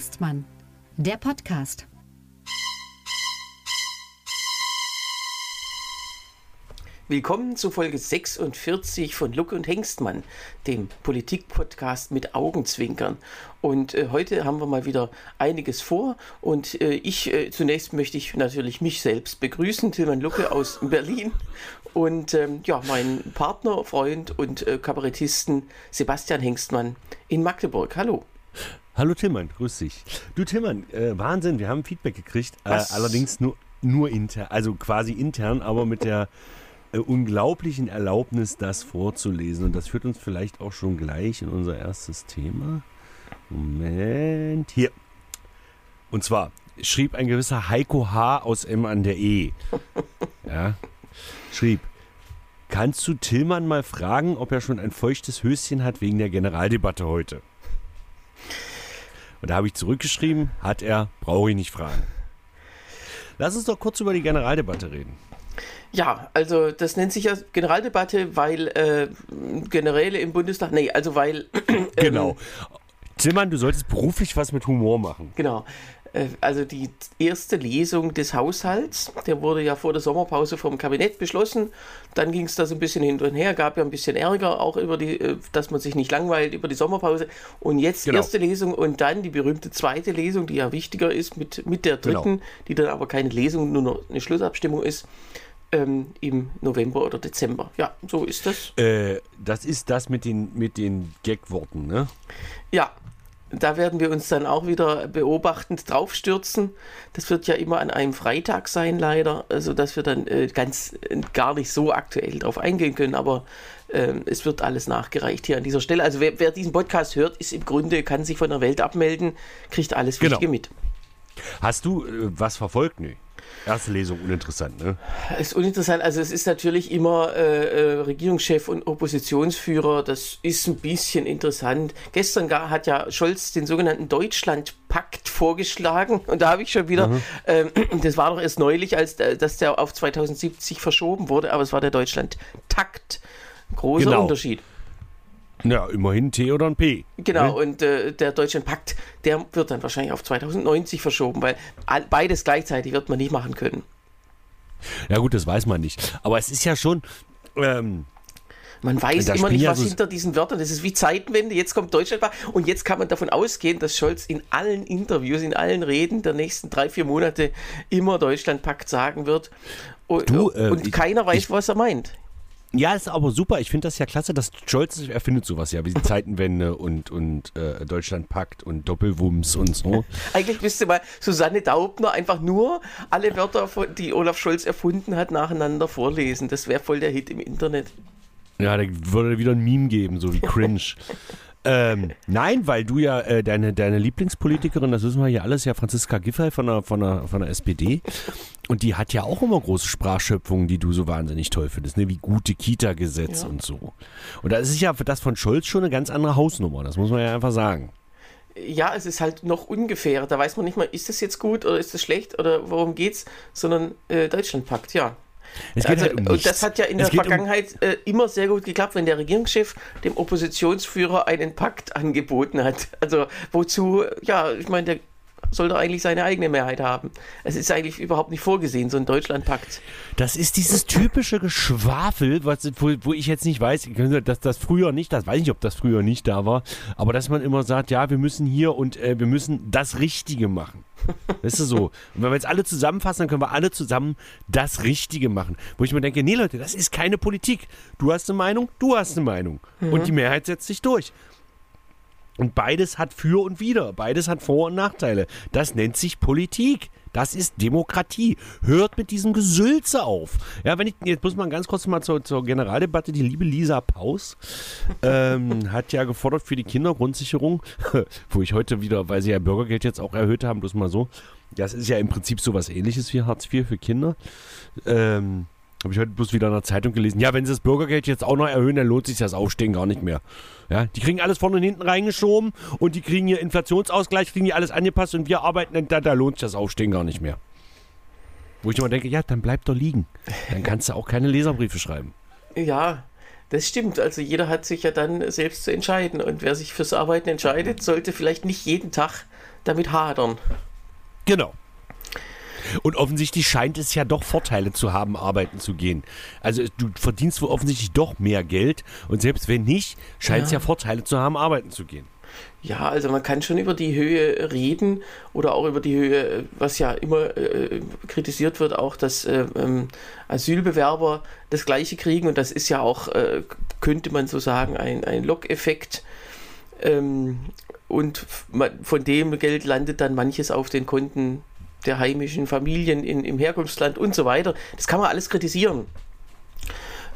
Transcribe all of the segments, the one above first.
Hengstmann, der Podcast. Willkommen zu Folge 46 von Luck und Hengstmann, dem Politik-Podcast mit Augenzwinkern. Und äh, heute haben wir mal wieder einiges vor. Und äh, ich äh, zunächst möchte ich natürlich mich selbst begrüßen, Tilman Lucke aus Berlin. Und ähm, ja, meinen Partner, Freund und äh, Kabarettisten Sebastian Hengstmann in Magdeburg. Hallo. Hallo Tillmann, grüß dich. Du Tillmann, äh, Wahnsinn, wir haben Feedback gekriegt, äh, allerdings nur, nur intern, also quasi intern, aber mit der äh, unglaublichen Erlaubnis, das vorzulesen. Und das führt uns vielleicht auch schon gleich in unser erstes Thema. Moment, hier. Und zwar schrieb ein gewisser Heiko H. aus M an der E. Ja, schrieb, kannst du Tillmann mal fragen, ob er schon ein feuchtes Höschen hat wegen der Generaldebatte heute? Und da habe ich zurückgeschrieben, hat er, brauche ich nicht fragen. Lass uns doch kurz über die Generaldebatte reden. Ja, also das nennt sich ja Generaldebatte, weil äh, Generäle im Bundestag, nee, also weil... Ähm, genau. Zimmern, du solltest beruflich was mit Humor machen. Genau. Äh, also die erste Lesung des Haushalts, der wurde ja vor der Sommerpause vom Kabinett beschlossen. Dann ging es da so ein bisschen hin und her, gab ja ein bisschen Ärger auch über die, äh, dass man sich nicht langweilt über die Sommerpause. Und jetzt genau. erste Lesung und dann die berühmte zweite Lesung, die ja wichtiger ist mit, mit der dritten, genau. die dann aber keine Lesung, nur noch eine Schlussabstimmung ist. Ähm, im November oder Dezember. Ja, so ist das. Äh, das ist das mit den, mit den Gag-Worten, ne? Ja, da werden wir uns dann auch wieder beobachtend draufstürzen. Das wird ja immer an einem Freitag sein, leider, also dass wir dann äh, ganz äh, gar nicht so aktuell drauf eingehen können, aber äh, es wird alles nachgereicht hier an dieser Stelle. Also wer, wer, diesen Podcast hört, ist im Grunde, kann sich von der Welt abmelden, kriegt alles Wichtige genau. mit. Hast du äh, was verfolgt? Nö. Erste Lesung uninteressant, ne? Ist uninteressant. Also es ist natürlich immer äh, äh, Regierungschef und Oppositionsführer. Das ist ein bisschen interessant. Gestern gar hat ja Scholz den sogenannten Deutschlandpakt vorgeschlagen und da habe ich schon wieder, mhm. äh, das war doch erst neulich, als äh, dass der auf 2070 verschoben wurde, aber es war der Deutschlandtakt. Großer genau. Unterschied. Ja, immerhin T oder ein P. Genau, ne? und äh, der Deutschlandpakt, der wird dann wahrscheinlich auf 2090 verschoben, weil beides gleichzeitig wird man nicht machen können. Ja gut, das weiß man nicht. Aber es ist ja schon... Ähm, man weiß immer nicht, was so hinter diesen Wörtern ist. Es ist wie Zeitenwende. Jetzt kommt Deutschland und jetzt kann man davon ausgehen, dass Scholz in allen Interviews, in allen Reden der nächsten drei, vier Monate immer Deutschlandpakt sagen wird. Und, du, äh, und keiner weiß, ich, was er meint. Ja, ist aber super. Ich finde das ja klasse, dass Scholz erfindet sowas ja, wie die Zeitenwende und, und äh, Deutschland packt und Doppelwumms und so. Eigentlich müsste mal Susanne Daubner einfach nur alle Wörter, die Olaf Scholz erfunden hat, nacheinander vorlesen. Das wäre voll der Hit im Internet. Ja, da würde wieder ein Meme geben, so wie Cringe. Ähm, nein, weil du ja äh, deine, deine Lieblingspolitikerin, das wissen wir ja alles, ja Franziska Giffey von der, von, der, von der SPD. Und die hat ja auch immer große Sprachschöpfungen, die du so wahnsinnig toll findest, ne? wie gute Kita-Gesetz ja. und so. Und da ist ja für das von Scholz schon eine ganz andere Hausnummer, das muss man ja einfach sagen. Ja, es ist halt noch ungefähr. Da weiß man nicht mal, ist das jetzt gut oder ist das schlecht oder worum geht's, sondern äh, Deutschland packt, ja. Es geht also, halt um und das hat ja in es der Vergangenheit um äh, immer sehr gut geklappt, wenn der Regierungschef dem Oppositionsführer einen Pakt angeboten hat. Also wozu, ja, ich meine, der soll doch eigentlich seine eigene Mehrheit haben. Es ist eigentlich überhaupt nicht vorgesehen, so ein Deutschlandpakt. Das ist dieses typische Geschwafel, was, wo, wo ich jetzt nicht weiß, dass das früher nicht, das weiß ich nicht, ob das früher nicht da war, aber dass man immer sagt, ja, wir müssen hier und äh, wir müssen das Richtige machen. Das ist so. Und wenn wir jetzt alle zusammenfassen, dann können wir alle zusammen das Richtige machen. Wo ich mir denke, nee Leute, das ist keine Politik. Du hast eine Meinung, du hast eine Meinung. Mhm. Und die Mehrheit setzt sich durch. Und beides hat für und wider. Beides hat Vor- und Nachteile. Das nennt sich Politik. Das ist Demokratie. Hört mit diesem Gesülze auf. Ja, wenn ich, jetzt muss man ganz kurz mal zur, zur Generaldebatte. Die liebe Lisa Paus ähm, hat ja gefordert für die Kindergrundsicherung, wo ich heute wieder, weil sie ja Bürgergeld jetzt auch erhöht haben, bloß mal so. Das ist ja im Prinzip so was ähnliches wie Hartz IV für Kinder. Ähm, habe ich heute bloß wieder in der Zeitung gelesen. Ja, wenn sie das Bürgergeld jetzt auch noch erhöhen, dann lohnt sich das Aufstehen gar nicht mehr. Ja, die kriegen alles vorne und hinten reingeschoben und die kriegen hier Inflationsausgleich, kriegen die alles angepasst und wir arbeiten, da, da lohnt sich das Aufstehen gar nicht mehr. Wo ich immer denke, ja, dann bleib doch liegen. Dann kannst du auch keine Leserbriefe schreiben. Ja, das stimmt. Also jeder hat sich ja dann selbst zu entscheiden. Und wer sich fürs Arbeiten entscheidet, sollte vielleicht nicht jeden Tag damit hadern. Genau. Und offensichtlich scheint es ja doch Vorteile zu haben, arbeiten zu gehen. Also du verdienst wohl offensichtlich doch mehr Geld und selbst wenn nicht, scheint es ja. ja Vorteile zu haben, arbeiten zu gehen. Ja, also man kann schon über die Höhe reden oder auch über die Höhe, was ja immer äh, kritisiert wird, auch dass äh, ähm, Asylbewerber das Gleiche kriegen und das ist ja auch, äh, könnte man so sagen, ein, ein Lockeffekt. Ähm, und von dem Geld landet dann manches auf den Konten der heimischen Familien in, im Herkunftsland und so weiter. Das kann man alles kritisieren.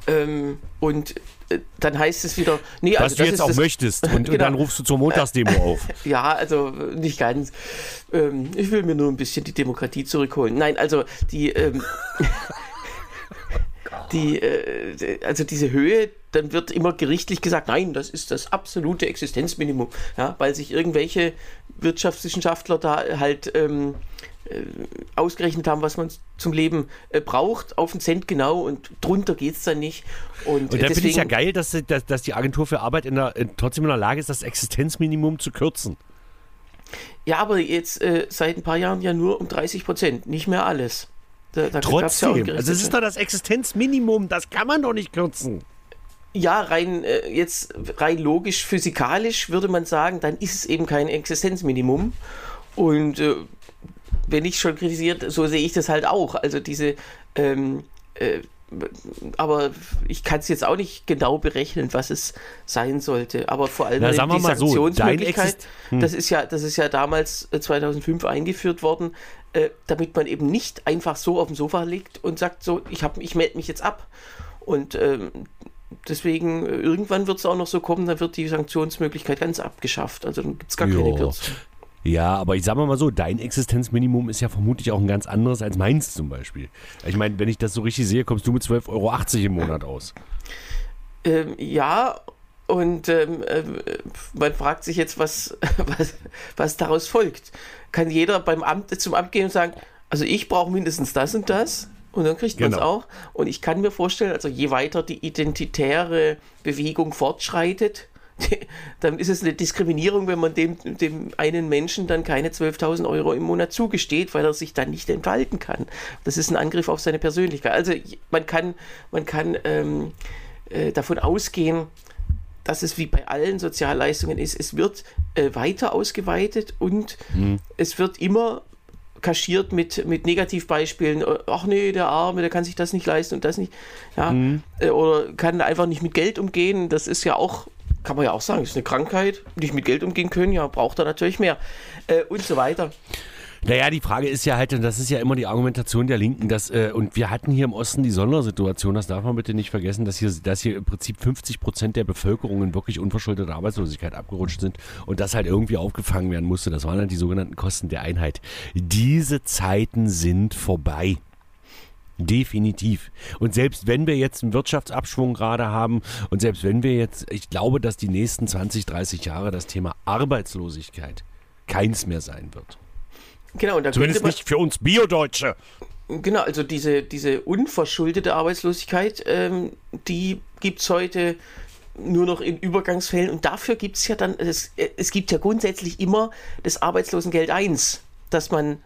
Ähm, und äh, dann heißt es wieder, nee, also Was du jetzt auch das, möchtest. Und, genau. und, dann rufst du zur Montagsdemo auf. Ja, also nicht ganz. Ähm, ich will mir nur ein bisschen die Demokratie zurückholen. Nein, also die, ähm, die äh, also diese Höhe, dann wird immer gerichtlich gesagt, nein, das ist das absolute Existenzminimum, ja, weil sich irgendwelche Wirtschaftswissenschaftler da halt ähm, äh, ausgerechnet haben, was man zum Leben äh, braucht, auf den Cent genau und drunter geht es dann nicht. Und, und da finde ich ja geil, dass, dass, dass, die Agentur für Arbeit in der, in, trotzdem in der Lage ist, das Existenzminimum zu kürzen. Ja, aber jetzt äh, seit ein paar Jahren ja nur um 30 Prozent, nicht mehr alles. Da, da Trotzdem, ja also es ist doch das Existenzminimum, das kann man doch nicht kürzen. Ja, rein äh, jetzt rein logisch, physikalisch würde man sagen, dann ist es eben kein Existenzminimum. Und äh, wenn ich schon kritisiert, so sehe ich das halt auch. Also diese, ähm, äh, aber ich kann es jetzt auch nicht genau berechnen, was es sein sollte. Aber vor allem Na, die Sanktionsmöglichkeit, so, hm. das ist ja, das ist ja damals 2005 äh, eingeführt worden, äh, damit man eben nicht einfach so auf dem Sofa liegt und sagt so, ich habe, ich melde mich jetzt ab. Und ähm, deswegen, äh, irgendwann wird es auch noch so kommen, dann wird die Sanktionsmöglichkeit ganz abgeschafft. Also dann gibt es gar jo. keine Kürzung. Ja, aber ich sag mal so, dein Existenzminimum ist ja vermutlich auch ein ganz anderes als meins zum Beispiel. Ich meine, wenn ich das so richtig sehe, kommst du mit 12,80 Euro im Monat aus. Ähm, ja, und ähm, äh, man fragt sich jetzt, was, was, was daraus folgt. Kann jeder beim Amt zum Amt gehen und sagen, also ich brauche mindestens das und das? Und dann kriegt man es genau. auch. Und ich kann mir vorstellen, also je weiter die identitäre Bewegung fortschreitet, dann ist es eine Diskriminierung, wenn man dem, dem einen Menschen dann keine 12.000 Euro im Monat zugesteht, weil er sich dann nicht entfalten kann. Das ist ein Angriff auf seine Persönlichkeit. Also man kann, man kann ähm, äh, davon ausgehen, dass es wie bei allen Sozialleistungen ist, es wird äh, weiter ausgeweitet und mhm. es wird immer kaschiert mit, mit Negativbeispielen. Ach nee, der Arme, der kann sich das nicht leisten und das nicht. Ja, mhm. Äh, oder kann einfach nicht mit Geld umgehen. Das ist ja auch kann man ja auch sagen, ist eine Krankheit, nicht mit Geld umgehen können, ja, braucht er natürlich mehr äh, und so weiter. Naja, die Frage ist ja halt, und das ist ja immer die Argumentation der Linken, dass, äh, und wir hatten hier im Osten die Sondersituation, das darf man bitte nicht vergessen, dass hier, dass hier im Prinzip 50 Prozent der Bevölkerung in wirklich unverschuldete Arbeitslosigkeit abgerutscht sind und das halt irgendwie aufgefangen werden musste. Das waren halt die sogenannten Kosten der Einheit. Diese Zeiten sind vorbei. Definitiv. Und selbst wenn wir jetzt einen Wirtschaftsabschwung gerade haben und selbst wenn wir jetzt, ich glaube, dass die nächsten 20, 30 Jahre das Thema Arbeitslosigkeit keins mehr sein wird. Genau, und da Zumindest nicht für uns Biodeutsche. Genau, also diese, diese unverschuldete Arbeitslosigkeit, ähm, die gibt es heute nur noch in Übergangsfällen und dafür gibt es ja dann, es, es gibt ja grundsätzlich immer das Arbeitslosengeld 1, dass man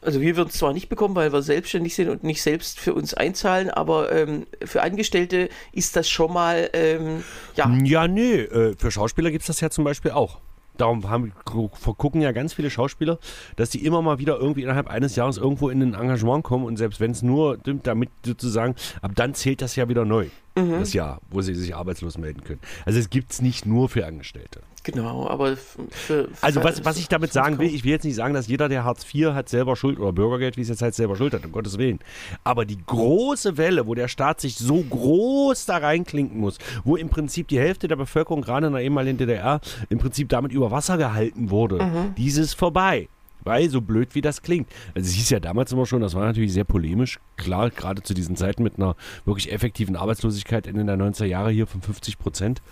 also wir würden es zwar nicht bekommen, weil wir selbstständig sind und nicht selbst für uns einzahlen, aber ähm, für Angestellte ist das schon mal, ähm, ja. Ja, nee, äh, für Schauspieler gibt es das ja zum Beispiel auch. Darum haben, gucken ja ganz viele Schauspieler, dass die immer mal wieder irgendwie innerhalb eines Jahres irgendwo in ein Engagement kommen und selbst wenn es nur, damit sozusagen, ab dann zählt das ja wieder neu, mhm. das Jahr, wo sie sich arbeitslos melden können. Also es gibt es nicht nur für Angestellte. Genau, aber für, für Also was, was ich damit sagen will, ich will jetzt nicht sagen, dass jeder, der Hartz IV hat, selber Schuld oder Bürgergeld, wie es jetzt heißt, selber Schuld hat, um Gottes Willen. Aber die große Welle, wo der Staat sich so groß da reinklinken muss, wo im Prinzip die Hälfte der Bevölkerung gerade in der ehemaligen DDR im Prinzip damit über Wasser gehalten wurde, mhm. dieses vorbei. Weil, so blöd wie das klingt. Also es hieß ja damals immer schon, das war natürlich sehr polemisch, klar, gerade zu diesen Zeiten mit einer wirklich effektiven Arbeitslosigkeit in den 90er Jahre hier von 50 Prozent.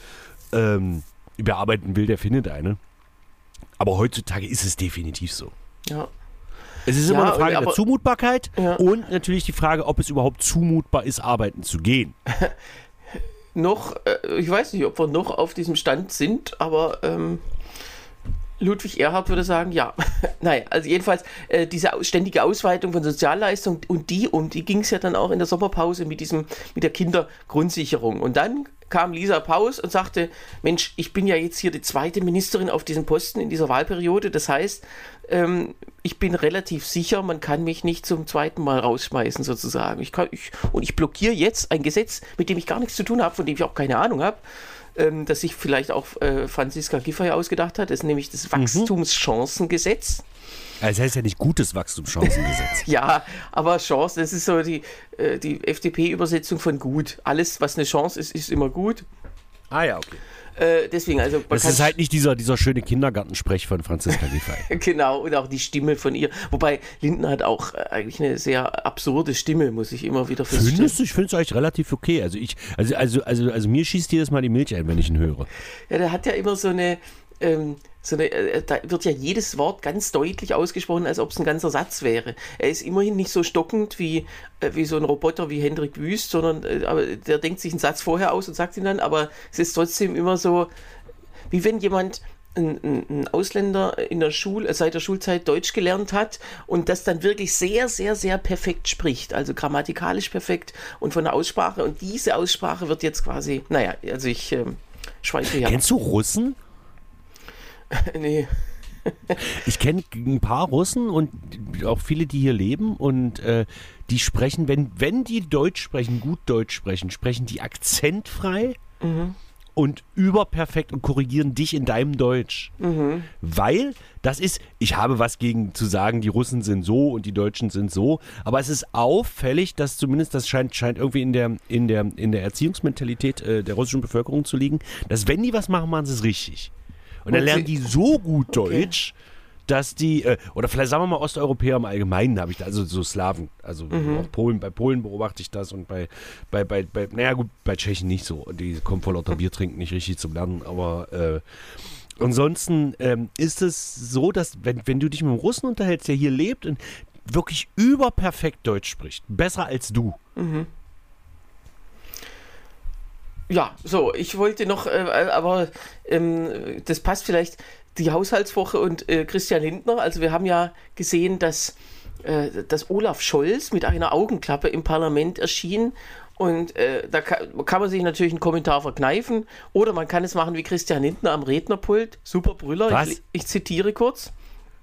Ähm, bearbeiten will, der findet eine. Aber heutzutage ist es definitiv so. Ja. Es ist immer eine Frage aber, der Zumutbarkeit ja. und natürlich die Frage, ob es überhaupt zumutbar ist, arbeiten zu gehen. noch, äh, ich weiß nicht, ob wir noch auf diesem Stand sind, aber ähm, Ludwig Erhard würde sagen, ja. naja, also jedenfalls äh, diese ständige Ausweitung von Sozialleistungen und die um, die ging es ja dann auch in der Sommerpause mit diesem, mit der Kindergrundsicherung. Und dann kam Lisa Paus und sagte, Mensch, ich bin ja jetzt hier die zweite Ministerin auf diesem Posten in dieser Wahlperiode. Das heißt, ähm, ich bin relativ sicher, man kann mich nicht zum zweiten Mal rausschmeißen sozusagen. Ich kann, ich, und ich blockiere jetzt ein Gesetz, mit dem ich gar nichts zu tun habe, von dem ich auch keine Ahnung habe ähm, das sich vielleicht auch äh, Franziska Giffey ausgedacht hat, ist nämlich das mhm. Wachstumschancengesetz. Es heißt ja nicht gutes Wachstumschancengesetz. ja, aber Chance, das ist so die, äh, die FDP-Übersetzung von gut. Alles, was eine Chance ist, ist immer gut. Ah ja, okay. Äh, deswegen, also. Das ist halt nicht dieser, dieser schöne Kindergartensprech von Franziska Giffey. genau, und auch die Stimme von ihr. Wobei Lindner hat auch äh, eigentlich eine sehr absurde Stimme, muss ich immer wieder feststellen. Findest du? Ich finde es eigentlich relativ okay. Also, ich, also, also, also, also mir schießt jedes Mal die Milch ein, wenn ich ihn höre. Ja, der hat ja immer so eine. Ähm, so eine, äh, da wird ja jedes Wort ganz deutlich ausgesprochen, als ob es ein ganzer Satz wäre. Er ist immerhin nicht so stockend wie, äh, wie so ein Roboter wie Hendrik Wüst, sondern äh, aber der denkt sich einen Satz vorher aus und sagt ihn dann, aber es ist trotzdem immer so, wie wenn jemand ein, ein, Ausländer in der Schule, seit der Schulzeit Deutsch gelernt hat und das dann wirklich sehr, sehr, sehr perfekt spricht. Also grammatikalisch perfekt und von der Aussprache. Und diese Aussprache wird jetzt quasi, naja, also ich ähm, schweife ja. Kennst du Russen? nee. ich kenne ein paar Russen und auch viele, die hier leben und äh, die sprechen, wenn, wenn die Deutsch sprechen, gut Deutsch sprechen, sprechen die akzentfrei mhm. und überperfekt und korrigieren dich in deinem Deutsch. Mhm. Weil das ist, ich habe was gegen zu sagen, die Russen sind so und die Deutschen sind so, aber es ist auffällig, dass zumindest das scheint, scheint irgendwie in der, in der, in der Erziehungsmentalität äh, der russischen Bevölkerung zu liegen, dass wenn die was machen, machen sie es richtig. Und dann lernen die so gut Deutsch, okay. dass die, äh, oder vielleicht sagen wir mal Osteuropäer im Allgemeinen habe ich da, also so Slawen, also mhm. auch Polen, bei Polen beobachte ich das und bei, bei, bei, bei, naja gut, bei Tschechen nicht so. Die kommen vor lauter Bier trinken nicht richtig zum Lernen, aber äh, ansonsten ähm, ist es so, dass wenn, wenn du dich mit einem Russen unterhältst, der hier lebt und wirklich überperfekt Deutsch spricht, besser als du. Mhm. Ja, so, ich wollte noch, äh, aber ähm, das passt vielleicht, die Haushaltswoche und äh, Christian Lindner. Also wir haben ja gesehen, dass, äh, dass Olaf Scholz mit einer Augenklappe im Parlament erschien. Und äh, da kann, kann, man sich natürlich einen Kommentar verkneifen. Oder man kann es machen wie Christian Lindner am Rednerpult. Super Brüller. Ich, ich zitiere kurz.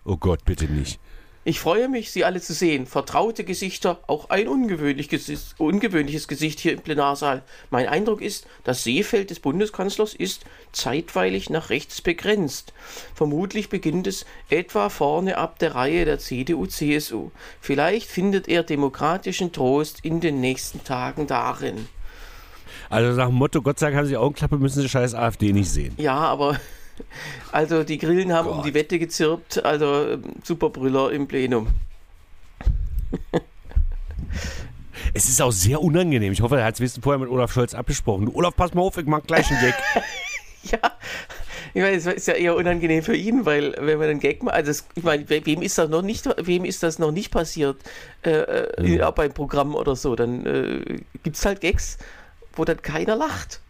Oh Gott, bitte nicht. Ich freue mich, Sie alle zu sehen. Vertraute Gesichter, auch ein ungewöhnliches, ungewöhnliches Gesicht hier im Plenarsaal. Mein Eindruck ist, das Seefeld des Bundeskanzlers ist zeitweilig nach rechts begrenzt. Vermutlich beginnt es etwa vorne ab der Reihe der CDU-CSU. Vielleicht findet er demokratischen Trost in den nächsten Tagen darin. Also nach dem Motto, Gott sei Dank haben Sie Augenklappe, müssen Sie scheiß AfD nicht sehen. Ja, aber also die Grillen haben Gott. um die Wette gezirpt, also ähm, Superbrüller im Plenum. Es ist auch sehr unangenehm. Ich hoffe, er hat es vorher mit Olaf Scholz abgesprochen. Olaf, pass mal auf, ich mach gleich einen Gag. ja, ich meine, es ist ja eher unangenehm für ihn, weil wenn man einen Gag macht, also es, ich meine, wem ist das noch nicht, wem ist das noch nicht passiert äh, äh ja. beim Programm oder so, dann äh, gibt es halt Gags, wo dann keiner lacht.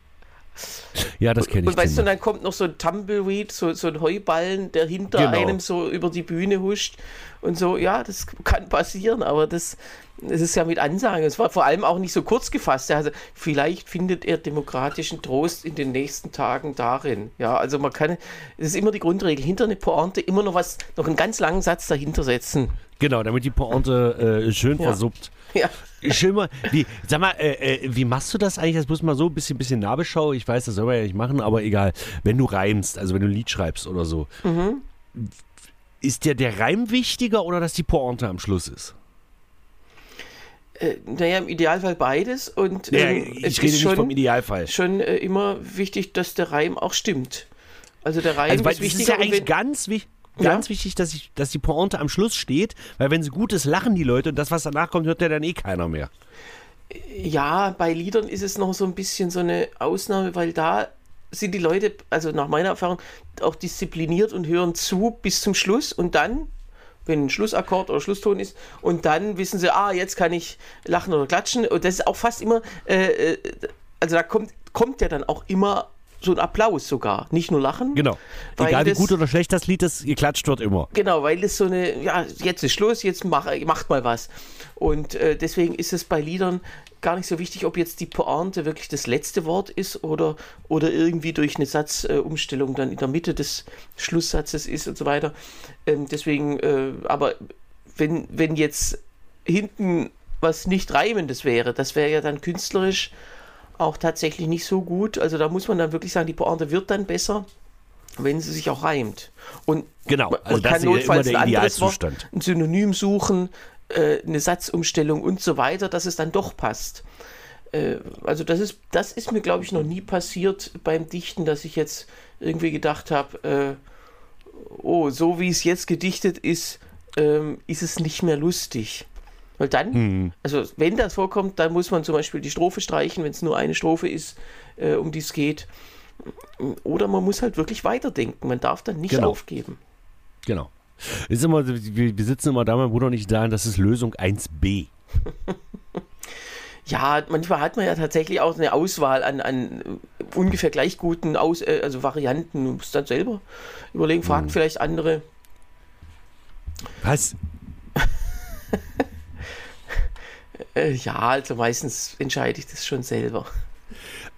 Ja, das kenne ich. Und weißt du, dann kommt noch so ein Tumbleweed, so, so ein Heuballen, der hinter genau. einem so über die Bühne huscht und so. Ja, das kann passieren, aber das, das ist ja mit Ansagen. Es war vor allem auch nicht so kurz gefasst. Also, vielleicht findet er demokratischen Trost in den nächsten Tagen darin. Ja, also man kann, das ist immer die Grundregel, hinter eine Pointe immer noch was, noch einen ganz langen Satz dahinter setzen. Genau, damit die Pointe äh, schön ja. versuppt. Ja. Schön mal, wie, sag mal, äh, äh, wie machst du das eigentlich? Das muss mal so ein bisschen, bisschen Nahbeschau. Ich weiß, das soll man ja nicht machen, aber egal. Wenn du reimst, also wenn du ein Lied schreibst oder so, mhm. ist dir der Reim wichtiger oder dass die Pointe am Schluss ist? Äh, naja, im Idealfall beides. Und ja, ähm, ich rede nicht vom Idealfall. Schon äh, immer wichtig, dass der Reim auch stimmt. Also der Reim also, ist wichtig. Das ist ja eigentlich ganz wichtig ganz ja. wichtig, dass, ich, dass die Pointe am Schluss steht, weil wenn sie gut ist, lachen die Leute und das, was danach kommt, hört ja dann eh keiner mehr. Ja, bei Liedern ist es noch so ein bisschen so eine Ausnahme, weil da sind die Leute, also nach meiner Erfahrung, auch diszipliniert und hören zu bis zum Schluss und dann, wenn ein Schlussakkord oder Schlusston ist, und dann wissen sie, ah, jetzt kann ich lachen oder klatschen. Und das ist auch fast immer, äh, äh also da kommt, kommt ja dann auch immer so ein Applaus sogar, nicht nur Lachen. Genau. Weil Egal wie das- gut oder schlecht das Lied ist, geklatscht wird immer. Genau, weil es so eine, ja, jetzt ist Schluss, jetzt mach, macht mal was. Und äh, deswegen ist es bei Liedern gar nicht so wichtig, ob jetzt die Pointe wirklich das letzte Wort ist oder, oder irgendwie durch eine Satzumstellung äh, dann in der Mitte des Schlusssatzes ist und so weiter. Ähm, deswegen, äh, aber wenn, wenn jetzt hinten was nicht Reimendes wäre, das wäre ja dann künstlerisch auch tatsächlich nicht so gut. Also da muss man dann wirklich sagen, die Pointe wird dann besser, wenn sie sich auch reimt. Und Genau, also man das kann ist ja immer notfalls der ein anderes Wort, Idealzustand. ein Synonym suchen, äh, eine Satzumstellung und so weiter, dass es dann doch passt. Äh, also das ist, das ist mir, glaube ich, noch nie passiert beim Dichten, dass ich jetzt irgendwie gedacht habe, äh, oh, so wie es jetzt gedichtet ist, ähm, ist es nicht mehr lustig. Weil dann, Hm. also wenn das vorkommt, dann muss man zum Beispiel die Strophe streichen, wenn es nur eine Strophe ist, äh, um die es geht. Oder man muss halt wirklich weiterdenken. Man darf dann nicht Genau. aufgeben. Genau. Ist immer, wir, sitzen immer da, mein Bruder und ich da, das ist Lösung 1b. Ja, manchmal hat man ja tatsächlich auch eine Auswahl an, an äh, ungefähr gleich guten Aus, äh, also Varianten. Du musst dann selber überlegen, fragt Hm. vielleicht andere. Was? Äh, ja, also meistens entscheide ich das schon selber.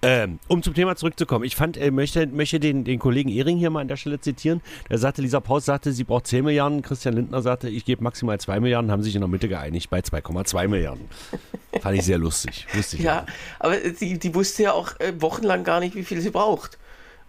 Ähm, um zum Thema zurückzukommen, ich fand, äh, möchte, möchte den, den Kollegen Ehring hier mal an der Stelle zitieren. Der sagte, Lisa Paus sagte, sie braucht 10 Milliarden. Christian Lindner sagte, ich gebe maximal 2 Milliarden, haben sich in der Mitte geeinigt bei 2,2 Milliarden. fand ich sehr lustig. Ich Ja, aber die, die wusste ja auch äh, wochenlang gar nicht, wie viel sie braucht.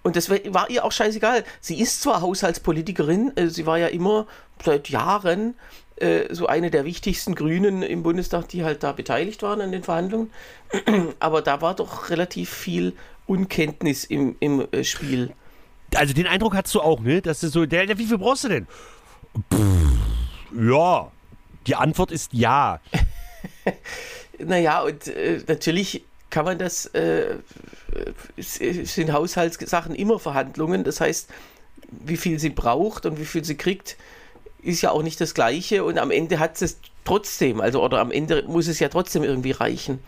Und das war, war ihr auch scheißegal. Sie ist zwar Haushaltspolitikerin, äh, sie war ja immer seit Jahren äh, so eine der wichtigsten Grünen im Bundestag, die halt da beteiligt waren an den Verhandlungen. Aber da war doch relativ viel Unkenntnis im, im äh, Spiel. Also den Eindruck hast du auch, ne? Das ist so, der, der, wie viel brauchst du denn? Pff, ja. Die Antwort ist ja. Naja, und äh, natürlich kann man das, äh, es sind Haushaltssachen immer Verhandlungen. Das heißt, wie viel sie braucht und wie viel sie kriegt, ist ja auch nicht das Gleiche. Und am Ende hat es trotzdem, also oder am Ende muss es ja trotzdem irgendwie reichen.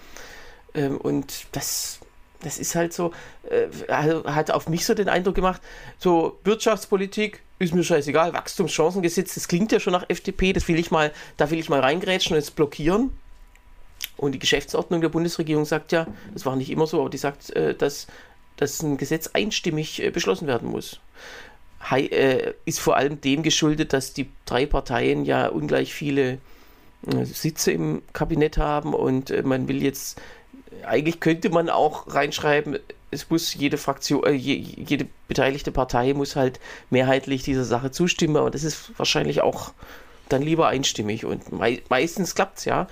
Ähm, und das, das ist halt so, äh, hat auf mich so den Eindruck gemacht, so Wirtschaftspolitik ist mir scheißegal, Wachstumschancengesetz, das klingt ja schon nach FDP, das will ich mal, da will ich mal reingrätschen und jetzt blockieren. Und die Geschäftsordnung der Bundesregierung sagt ja, das war nicht immer so, aber die sagt, äh, dass, dass ein Gesetz einstimmig äh, beschlossen werden muss. Äh, ist vor allem dem geschuldet, dass die drei Parteien ja ungleich viele äh, Sitze im Kabinett haben und äh, man will jetzt, eigentlich könnte man auch reinschreiben, es muss jede Fraktion, äh, je, jede beteiligte Partei muss halt mehrheitlich dieser Sache zustimmen, aber das ist wahrscheinlich auch dann lieber einstimmig und mei meistens klappt es ja.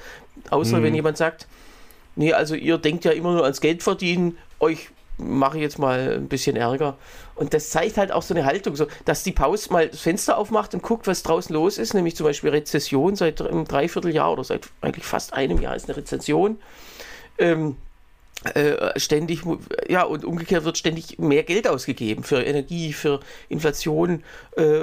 Außer wenn jemand sagt, nee, also ihr denkt ja immer nur ans Geld verdienen, euch mache ich jetzt mal ein bisschen Ärger. Und das zeigt halt auch so eine Haltung, so, dass die Pause mal das Fenster aufmacht und guckt, was draußen los ist, nämlich zum Beispiel Rezession seit einem Dreivierteljahr oder seit eigentlich fast einem Jahr ist eine Rezession. Ähm, äh, ständig, ja, und umgekehrt wird ständig mehr Geld ausgegeben für Energie, für Inflation, äh,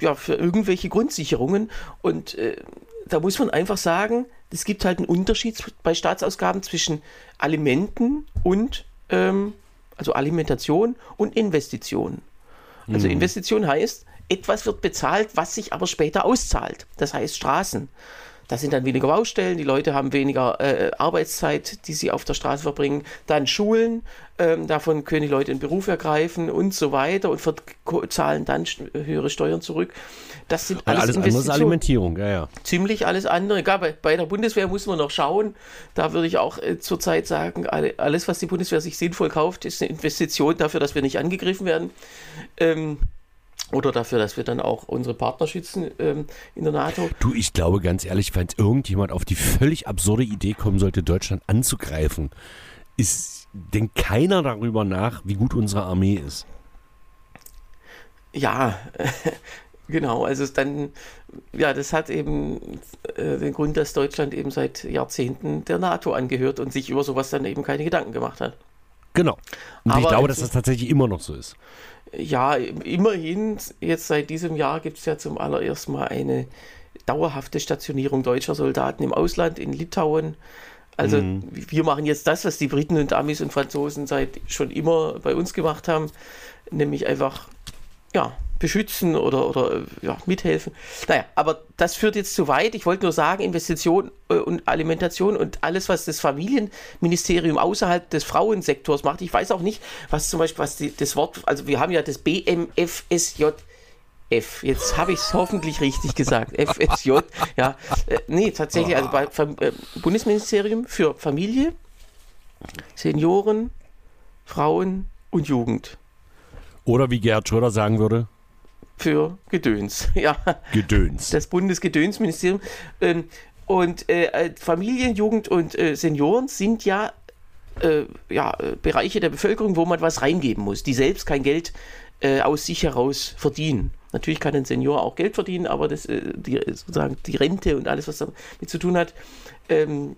ja, für irgendwelche Grundsicherungen. Und äh, da muss man einfach sagen, es gibt halt einen Unterschied bei Staatsausgaben zwischen Alimenten und, ähm, also Alimentation und Investition. Also Investition heißt, etwas wird bezahlt, was sich aber später auszahlt. Das heißt Straßen. Da sind dann weniger Baustellen, die Leute haben weniger äh, Arbeitszeit, die sie auf der Straße verbringen. Dann Schulen, ähm, davon können die Leute einen Beruf ergreifen und so weiter und zahlen dann höhere Steuern zurück. Das sind alles, alles andere ist Investitionen Alimentierung, ja, ja. ziemlich alles andere. Egal, bei, bei der Bundeswehr muss man noch schauen. Da würde ich auch äh, zurzeit sagen, alle, alles, was die Bundeswehr sich sinnvoll kauft, ist eine Investition dafür, dass wir nicht angegriffen werden. Ähm, oder dafür, dass wir dann auch unsere Partner schützen ähm, in der NATO. Du, ich glaube ganz ehrlich, wenn irgendjemand auf die völlig absurde Idee kommen sollte, Deutschland anzugreifen, ist, denkt keiner darüber nach, wie gut unsere Armee ist. Ja, genau. Also dann, ja, das hat eben äh, den Grund, dass Deutschland eben seit Jahrzehnten der NATO angehört und sich über sowas dann eben keine Gedanken gemacht hat. Genau. Und ich Aber glaube, es dass das tatsächlich immer noch so ist. Ja, immerhin, jetzt seit diesem Jahr gibt es ja zum allerersten Mal eine dauerhafte Stationierung deutscher Soldaten im Ausland, in Litauen. Also Mhm. wir machen jetzt das, was die Briten und Amis und Franzosen seit schon immer bei uns gemacht haben, nämlich einfach ja, beschützen oder, oder äh, ja, mithelfen. Naja, aber das führt jetzt zu weit. Ich wollte nur sagen, Investition äh, und Alimentation und alles, was das Familienministerium außerhalb des Frauensektors macht. Ich weiß auch nicht, was zum Beispiel, was die, das Wort, also wir haben ja das BMFSJ. F. Jetzt habe ich es hoffentlich richtig gesagt. FSJ. Ja, äh, nee, tatsächlich, also bei äh, Bundesministerium für Familie, Senioren, Frauen und Jugend. Oder wie Gerhard Schröder sagen würde, Für Gedöns. Ja, Gedöns. das Bundesgedönsministerium. Ähm, und äh, äh, Familien, Jugend und äh, Senioren sind ja, äh, ja Bereiche der Bevölkerung, wo man was reingeben muss, die selbst kein Geld aus sich heraus verdienen. Natürlich kann ein Senior auch Geld verdienen, aber das, die, sozusagen die Rente und alles, was damit zu tun hat,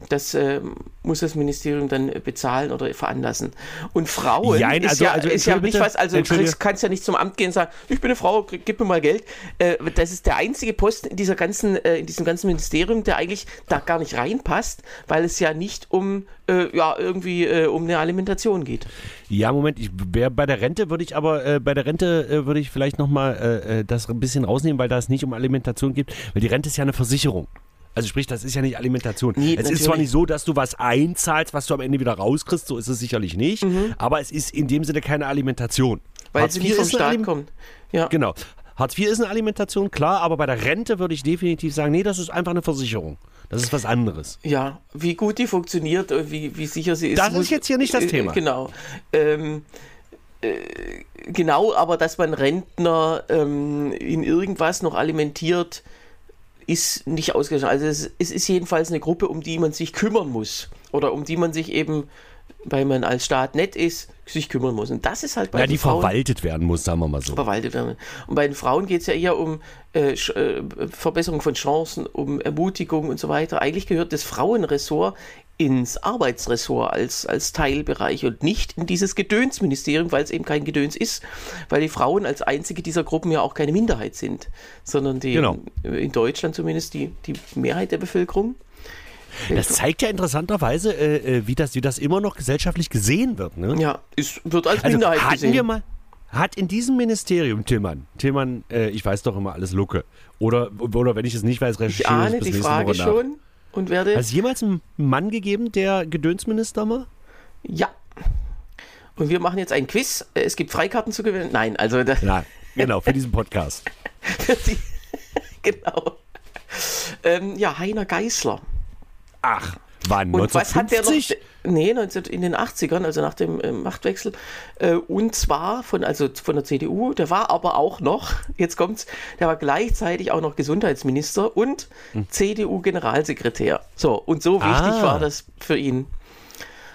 das ähm, muss das Ministerium dann äh, bezahlen oder veranlassen. Und Frauen Jein, ist also- ja, also ist ja nicht was, also du kriegst, kannst ja nicht zum Amt gehen und sagen, ich bin eine Frau, gib mir mal Geld. Äh, das ist der einzige Posten in dieser ganzen, äh, in diesem ganzen Ministerium, der eigentlich da gar nicht reinpasst, weil es ja nicht um äh, ja irgendwie äh, um eine Alimentation geht. Ja, Moment, ich wär, bei der Rente würde ich aber, äh, bei der Rente äh, würde ich vielleicht nochmal äh, äh, das ein bisschen rausnehmen, weil da es nicht um Alimentation geht, weil die Rente ist ja eine Versicherung. Also sprich, das ist ja nicht Alimentation. Nee, es ist natürlich. zwar nicht so, dass du was einzahlst, was du am Ende wieder rauskriegst, so ist es sicherlich nicht, aber es ist in dem Sinne keine Alimentation. Mhm. Weil Hartz sie IV nicht vom ist eine Staat kommt. Ja. Genau. Hartz IV ist eine Alimentation, klar, aber bei der Rente würde ich definitiv sagen, nee, das ist einfach eine Versicherung. Das ist was anderes. Ja, wie gut die funktioniert und wie, wie sicher sie ist. Das ist jetzt hier nicht das äh, Thema. Genau. Ähm, äh, genau, aber dass man Rentner ähm, in irgendwas noch alimentiert, ist nicht ausgeschlossen. Also es, es ist jedenfalls eine Gruppe, um die man sich kümmern muss. Oder um die man sich eben, weil man als Staat nett ist, sich kümmern muss. Und das ist halt bei Ja, den die Frauen verwaltet werden muss, sagen wir mal so. verwaltet werden. Und bei den Frauen geht es ja eher um äh, äh, Verbesserung von Chancen, um Ermutigung und so weiter. Eigentlich gehört das Frauenressort ins Arbeitsressort als, als Teilbereich und nicht in dieses Gedönsministerium, weil es eben kein Gedöns ist, weil die Frauen als einzige dieser Gruppen ja auch keine Minderheit sind, sondern die Genau. in Deutschland zumindest die, die Mehrheit der Bevölkerung. Das zeigt ja interessanterweise, äh, äh, wie, das, wie das immer noch gesellschaftlich gesehen wird. Ne? Ja, es wird als Also Minderheit hatten gesehen. wir mal, hat in diesem Ministerium Tillmann, Tillmann, äh, ich weiß doch immer alles Lucke. Oder, oder wenn ich es nicht weiß, ich recherchiere ich ahne bis die nächste Frage Woche nach. schon und werde Hat es jemals einen Mann gegeben, der Gedönsminister war? Ja. Und wir machen jetzt ein Quiz. Es gibt Freikarten zu gewinnen. Nein, also das, Nein, genau, für diesen Podcast. genau. Ähm, ja, Heiner Geißler. Ach, wann? Und was hat der noch? 1950? Nee, 19, in den 80ern, also nach dem äh, Machtwechsel. Äh, und zwar von, also von der CDU. Der war aber auch noch, jetzt kommt's, der war gleichzeitig auch noch Gesundheitsminister und CDU-Generalsekretär. So, und so wichtig Ah. war das für ihn.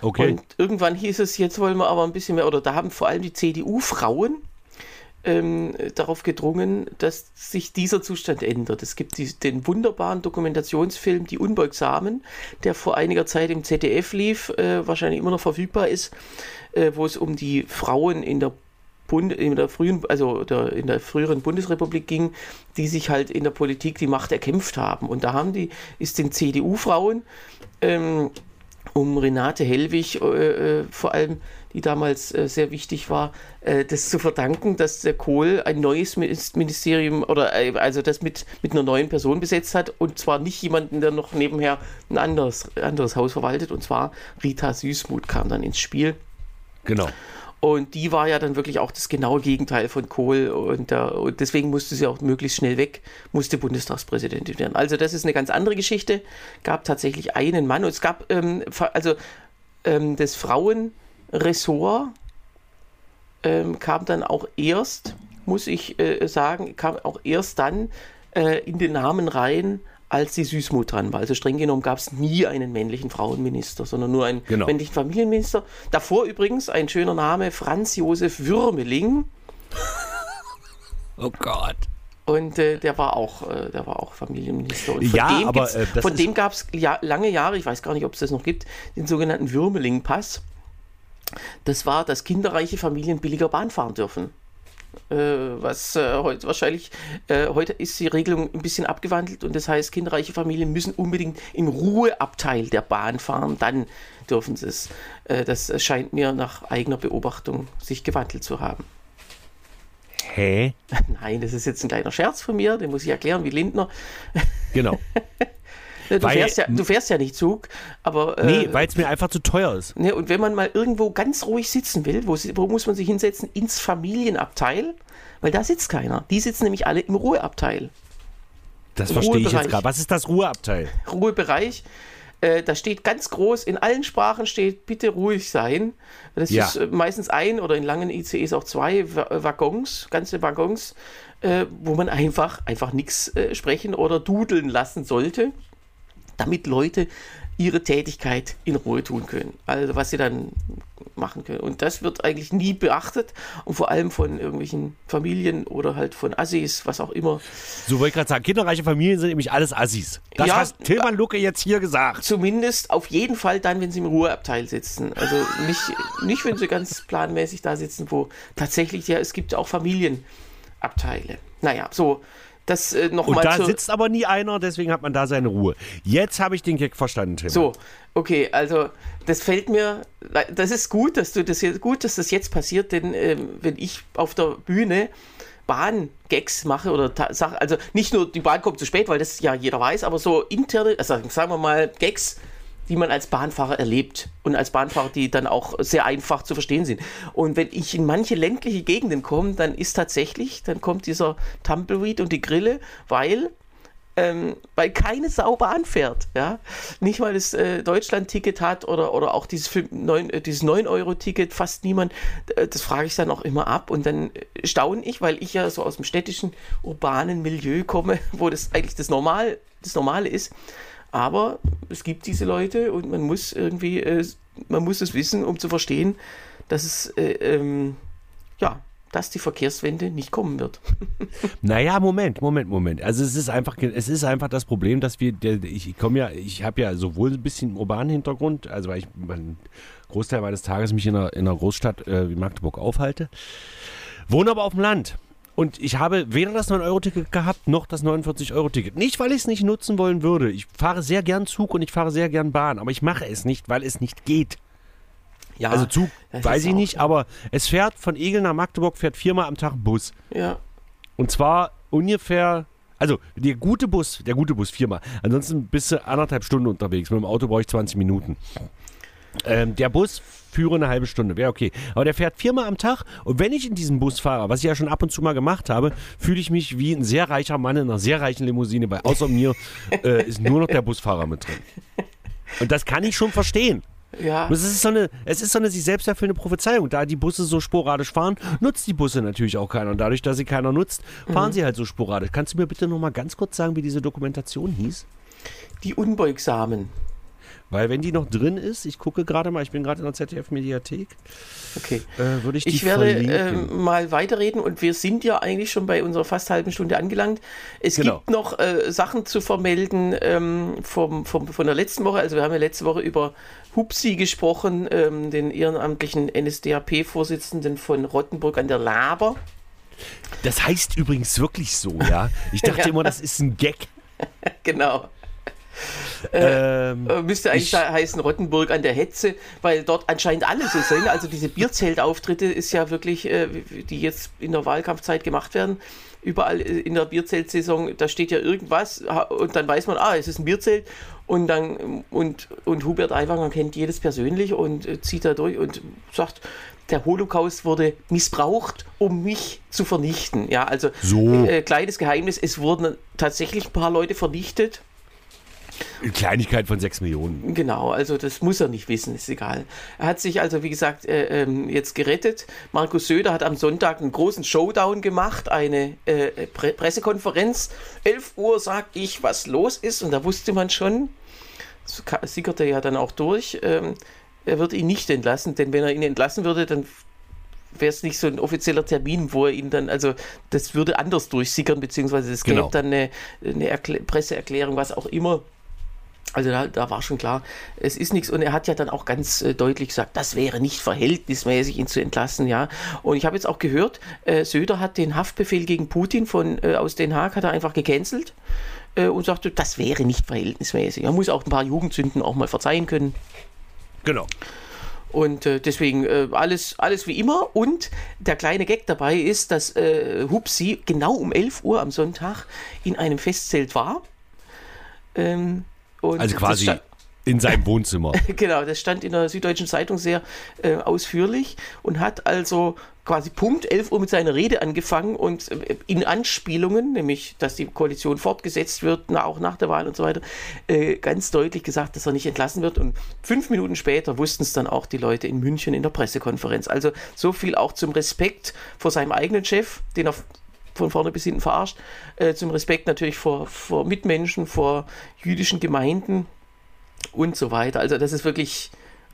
Okay. Und irgendwann hieß es, jetzt wollen wir aber ein bisschen mehr, oder da haben vor allem die CDU-Frauen ähm, darauf gedrungen, dass sich dieser Zustand ändert. Es gibt die, den wunderbaren Dokumentationsfilm Die Unbeugsamen, der vor einiger Zeit im ZDF lief, äh, wahrscheinlich immer noch verfügbar ist, äh, wo es um die Frauen in der Bund, in der frühen, also der, in der früheren Bundesrepublik ging, die sich halt in der Politik die Macht erkämpft haben. Und da haben die, ist den CDU-Frauen ähm, um Renate Hellwig äh, äh, vor allem, die damals äh, sehr wichtig war, äh, das zu verdanken, dass der Kohl ein neues Minis- Ministerium oder äh, also das mit, mit einer neuen Person besetzt hat und zwar nicht jemanden, der noch nebenher ein anderes, anderes Haus verwaltet und zwar Rita Süßmuth kam dann ins Spiel. Genau. Und die war ja dann wirklich auch das genaue Gegenteil von Kohl und, äh, und deswegen musste sie auch möglichst schnell weg, musste Bundestagspräsidentin werden. Also das ist eine ganz andere Geschichte. Gab tatsächlich einen Mann und es gab ähm, also ähm, das Frauenressort ähm, kam dann auch erst, muss ich äh, sagen, kam auch erst dann äh, in den Namen rein, als die Süßmut dran war. Also streng genommen gab es nie einen männlichen Frauenminister, sondern nur einen Genau. männlichen Familienminister. Davor übrigens ein schöner Name, Franz Josef Würmeling. Oh Gott. Und äh, der war auch, äh, der war auch Familienminister. Und von Ja, dem aber, äh, von dem gab es ja, lange Jahre, ich weiß gar nicht, ob es das noch gibt, den sogenannten Würmeling-Pass. Das war, dass kinderreiche Familien billiger Bahn fahren dürfen. Äh, was äh, heute wahrscheinlich, äh, heute ist die Regelung ein bisschen abgewandelt und das heißt, kinderreiche Familien müssen unbedingt im Ruheabteil der Bahn fahren, dann dürfen sie es. Äh, das scheint mir nach eigener Beobachtung sich gewandelt zu haben. Hä? Nein, das ist jetzt ein kleiner Scherz von mir, den muss ich erklären, wie Lindner. Genau. Du, Weil- fährst, ja, du fährst ja nicht Zug, aber. Nee, äh, weil es mir einfach zu teuer ist. ne, und wenn man mal irgendwo ganz ruhig sitzen will, wo, wo muss man sich hinsetzen? Ins Familienabteil, weil da sitzt keiner. Die sitzen nämlich alle im Ruheabteil. Das verstehe ich jetzt gerade. Was ist das Ruheabteil? Ruhebereich. Äh, da steht ganz groß, in allen Sprachen steht, bitte ruhig sein. Das Ja. ist äh, meistens ein oder in langen ICEs auch zwei äh, Waggons, ganze Waggons, äh, wo man einfach, einfach nichts äh, sprechen oder dudeln lassen sollte, damit Leute ihre Tätigkeit in Ruhe tun können. Also was sie dann machen können. Und das wird eigentlich nie beachtet und vor allem von irgendwelchen Familien oder halt von Assis, was auch immer. So wollte ich gerade sagen, kinderreiche Familien sind nämlich alles Assis. Das Ja, hat Tilman Lucke jetzt hier gesagt. Zumindest auf jeden Fall dann, wenn sie im Ruheabteil sitzen. Also nicht, nicht wenn sie ganz planmäßig da sitzen, wo tatsächlich, ja, es gibt auch Familienabteile. Naja, so, das äh, Und nochmal da zur... sitzt aber nie einer, deswegen hat man da seine Ruhe. Jetzt habe ich den Gag verstanden, Tilman. So, okay, also das fällt mir, das ist gut, dass du das jetzt, gut, dass das jetzt passiert, denn ähm, wenn ich auf der Bühne Bahngags mache oder Sachen, also nicht nur die Bahn kommt zu spät, weil das ja jeder weiß, aber so interne, also sagen wir mal Gags, die man als Bahnfahrer erlebt und als Bahnfahrer, die dann auch sehr einfach zu verstehen sind. Und wenn ich in manche ländliche Gegenden komme, dann ist tatsächlich, dann kommt dieser Tumbleweed und die Grille, weil ähm, weil keine Sau Bahn fährt. Ja? Nicht mal das äh, Deutschland-Ticket hat oder, oder auch dieses, fünf- neun- äh, dieses 9-Euro-Ticket, fast niemand. Äh, Das frage ich dann auch immer ab und dann äh, staune ich, weil ich ja so aus dem städtischen, urbanen Milieu komme, wo das eigentlich das, Normal, das Normale ist. Aber es gibt diese Leute und man muss irgendwie, äh, man muss es wissen, um zu verstehen, dass es, äh, ähm, ja, dass die Verkehrswende nicht kommen wird. Naja, Moment, Moment, Moment. Also es ist einfach, es ist einfach das Problem, dass wir, ich komme ja, ich habe ja sowohl ein bisschen urbanen Hintergrund, also weil ich einen Großteil meines Tages mich in einer, in einer Großstadt äh, wie Magdeburg aufhalte, wohne aber auf dem Land. Und ich habe weder das 9-Euro-Ticket gehabt, noch das 49-Euro-Ticket. Nicht, weil ich es nicht nutzen wollen würde. Ich fahre sehr gern Zug und ich fahre sehr gern Bahn, aber ich mache es nicht, weil es nicht geht. Ja, Also Zug weiß ich nicht, aber es fährt von Egel nach Magdeburg, fährt viermal am Tag Bus. Ja, Und zwar ungefähr, also der gute Bus, der gute Bus viermal. Ansonsten bist du anderthalb Stunden unterwegs. Mit dem Auto brauche ich 20 Minuten. Ähm, der Bus führe eine halbe Stunde, wäre okay. Aber der fährt viermal am Tag und wenn ich in diesem Bus fahre, was ich ja schon ab und zu mal gemacht habe, fühle ich mich wie ein sehr reicher Mann in einer sehr reichen Limousine, weil außer mir äh, ist nur noch der Busfahrer mit drin. Und das kann ich schon verstehen. ja. Es ist so eine, es ist so eine sich selbst erfüllende Prophezeiung. Da die Busse so sporadisch fahren, nutzt die Busse natürlich auch keiner. Und dadurch, dass sie keiner nutzt, fahren sie halt so sporadisch. Kannst du mir bitte noch mal ganz kurz sagen, wie diese Dokumentation hieß? Die Unbeugsamen. Weil wenn die noch drin ist, ich gucke gerade mal, ich bin gerade in der ZDF-Mediathek, Okay. äh, würde ich die Ich werde ähm, mal weiterreden und wir sind ja eigentlich schon bei unserer fast halben Stunde angelangt. Es Genau. gibt noch äh, Sachen zu vermelden ähm, vom, vom, von der letzten Woche. Also wir haben ja letzte Woche über Hupsi gesprochen, ähm, den ehrenamtlichen NSDAP-Vorsitzenden von Rottenburg an der Laber. das heißt übrigens wirklich so, ja. Ich dachte Ja. immer, das ist ein Gag. Genau. Ähm, Äh, müsste eigentlich Ich- da heißen Rottenburg an der Hetze, weil dort anscheinend alle so sind. Also diese Bierzeltauftritte ist ja wirklich, äh, die jetzt in der Wahlkampfzeit gemacht werden. Überall äh, in der Bierzeltsaison, da steht ja irgendwas und dann weiß man, ah, es ist ein Bierzelt und dann und, und Hubert Aiwanger kennt jedes persönlich und äh, zieht da durch und sagt, der Holocaust wurde missbraucht, um mich zu vernichten. Ja, also So. äh, kleines Geheimnis, es wurden tatsächlich ein paar Leute vernichtet. Eine Kleinigkeit von 6 Millionen. Genau, also das muss er nicht wissen, ist egal. Er hat sich also, wie gesagt, äh, ähm, jetzt gerettet. Markus Söder hat am Sonntag einen großen Showdown gemacht, eine äh, Pre Pressekonferenz. 11 Uhr sag ich, was los ist und da wusste man schon, das sickerte ja dann auch durch, ähm, er wird ihn nicht entlassen, denn wenn er ihn entlassen würde, dann wäre es nicht so ein offizieller Termin, wo er ihn dann, also das würde anders durchsickern, beziehungsweise es Genau. gäbe dann eine, eine Erklä Presseerklärung, was auch immer. Also da, da, war schon klar, es ist nichts. Und er hat ja dann auch ganz äh, deutlich gesagt, das wäre nicht verhältnismäßig, ihn zu entlassen, ja. Und ich habe jetzt auch gehört, äh, Söder hat den Haftbefehl gegen Putin von äh, aus Den Haag hat er einfach gecancelt äh, und sagte, das wäre nicht verhältnismäßig. Er muss auch ein paar Jugendsünden auch mal verzeihen können. Genau. Und äh, deswegen äh, alles, alles wie immer. Und der kleine Gag dabei ist, dass äh, Hupsi genau um 11 Uhr am Sonntag in einem Festzelt war. Ähm, also quasi in seinem Wohnzimmer. genau, das stand in der Süddeutschen Zeitung sehr äh, ausführlich und hat also quasi Punkt 11 Uhr mit seiner Rede angefangen und äh, in Anspielungen, nämlich, dass die Koalition fortgesetzt wird, na, auch nach der Wahl und so weiter, äh, ganz deutlich gesagt, dass er nicht entlassen wird. Und fünf Minuten später wussten es dann auch die Leute in München in der Pressekonferenz. Also so viel auch zum Respekt vor seinem eigenen Chef, den er von vorne bis hinten verarscht, äh, zum Respekt natürlich vor, vor Mitmenschen, vor jüdischen Gemeinden und so weiter. Also das ist wirklich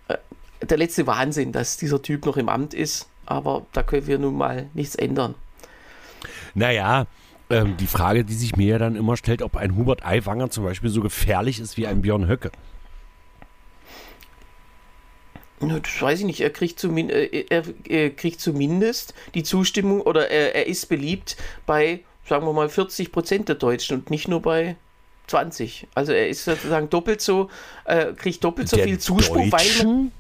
äh, der letzte Wahnsinn, dass dieser Typ noch im Amt ist, aber da können wir nun mal nichts ändern. Naja, ähm, die Frage, die sich mir ja dann immer stellt, ob ein Hubert Aiwanger zum Beispiel so gefährlich ist wie ein Björn Höcke. Das weiß ich nicht. Er kriegt, zumin äh, er, er kriegt zumindest die Zustimmung oder er, er, ist beliebt bei, sagen wir mal, 40 Prozent der Deutschen und nicht nur bei 20. Also er ist sozusagen doppelt so, äh, kriegt doppelt so der viel Zuspruch, weil man,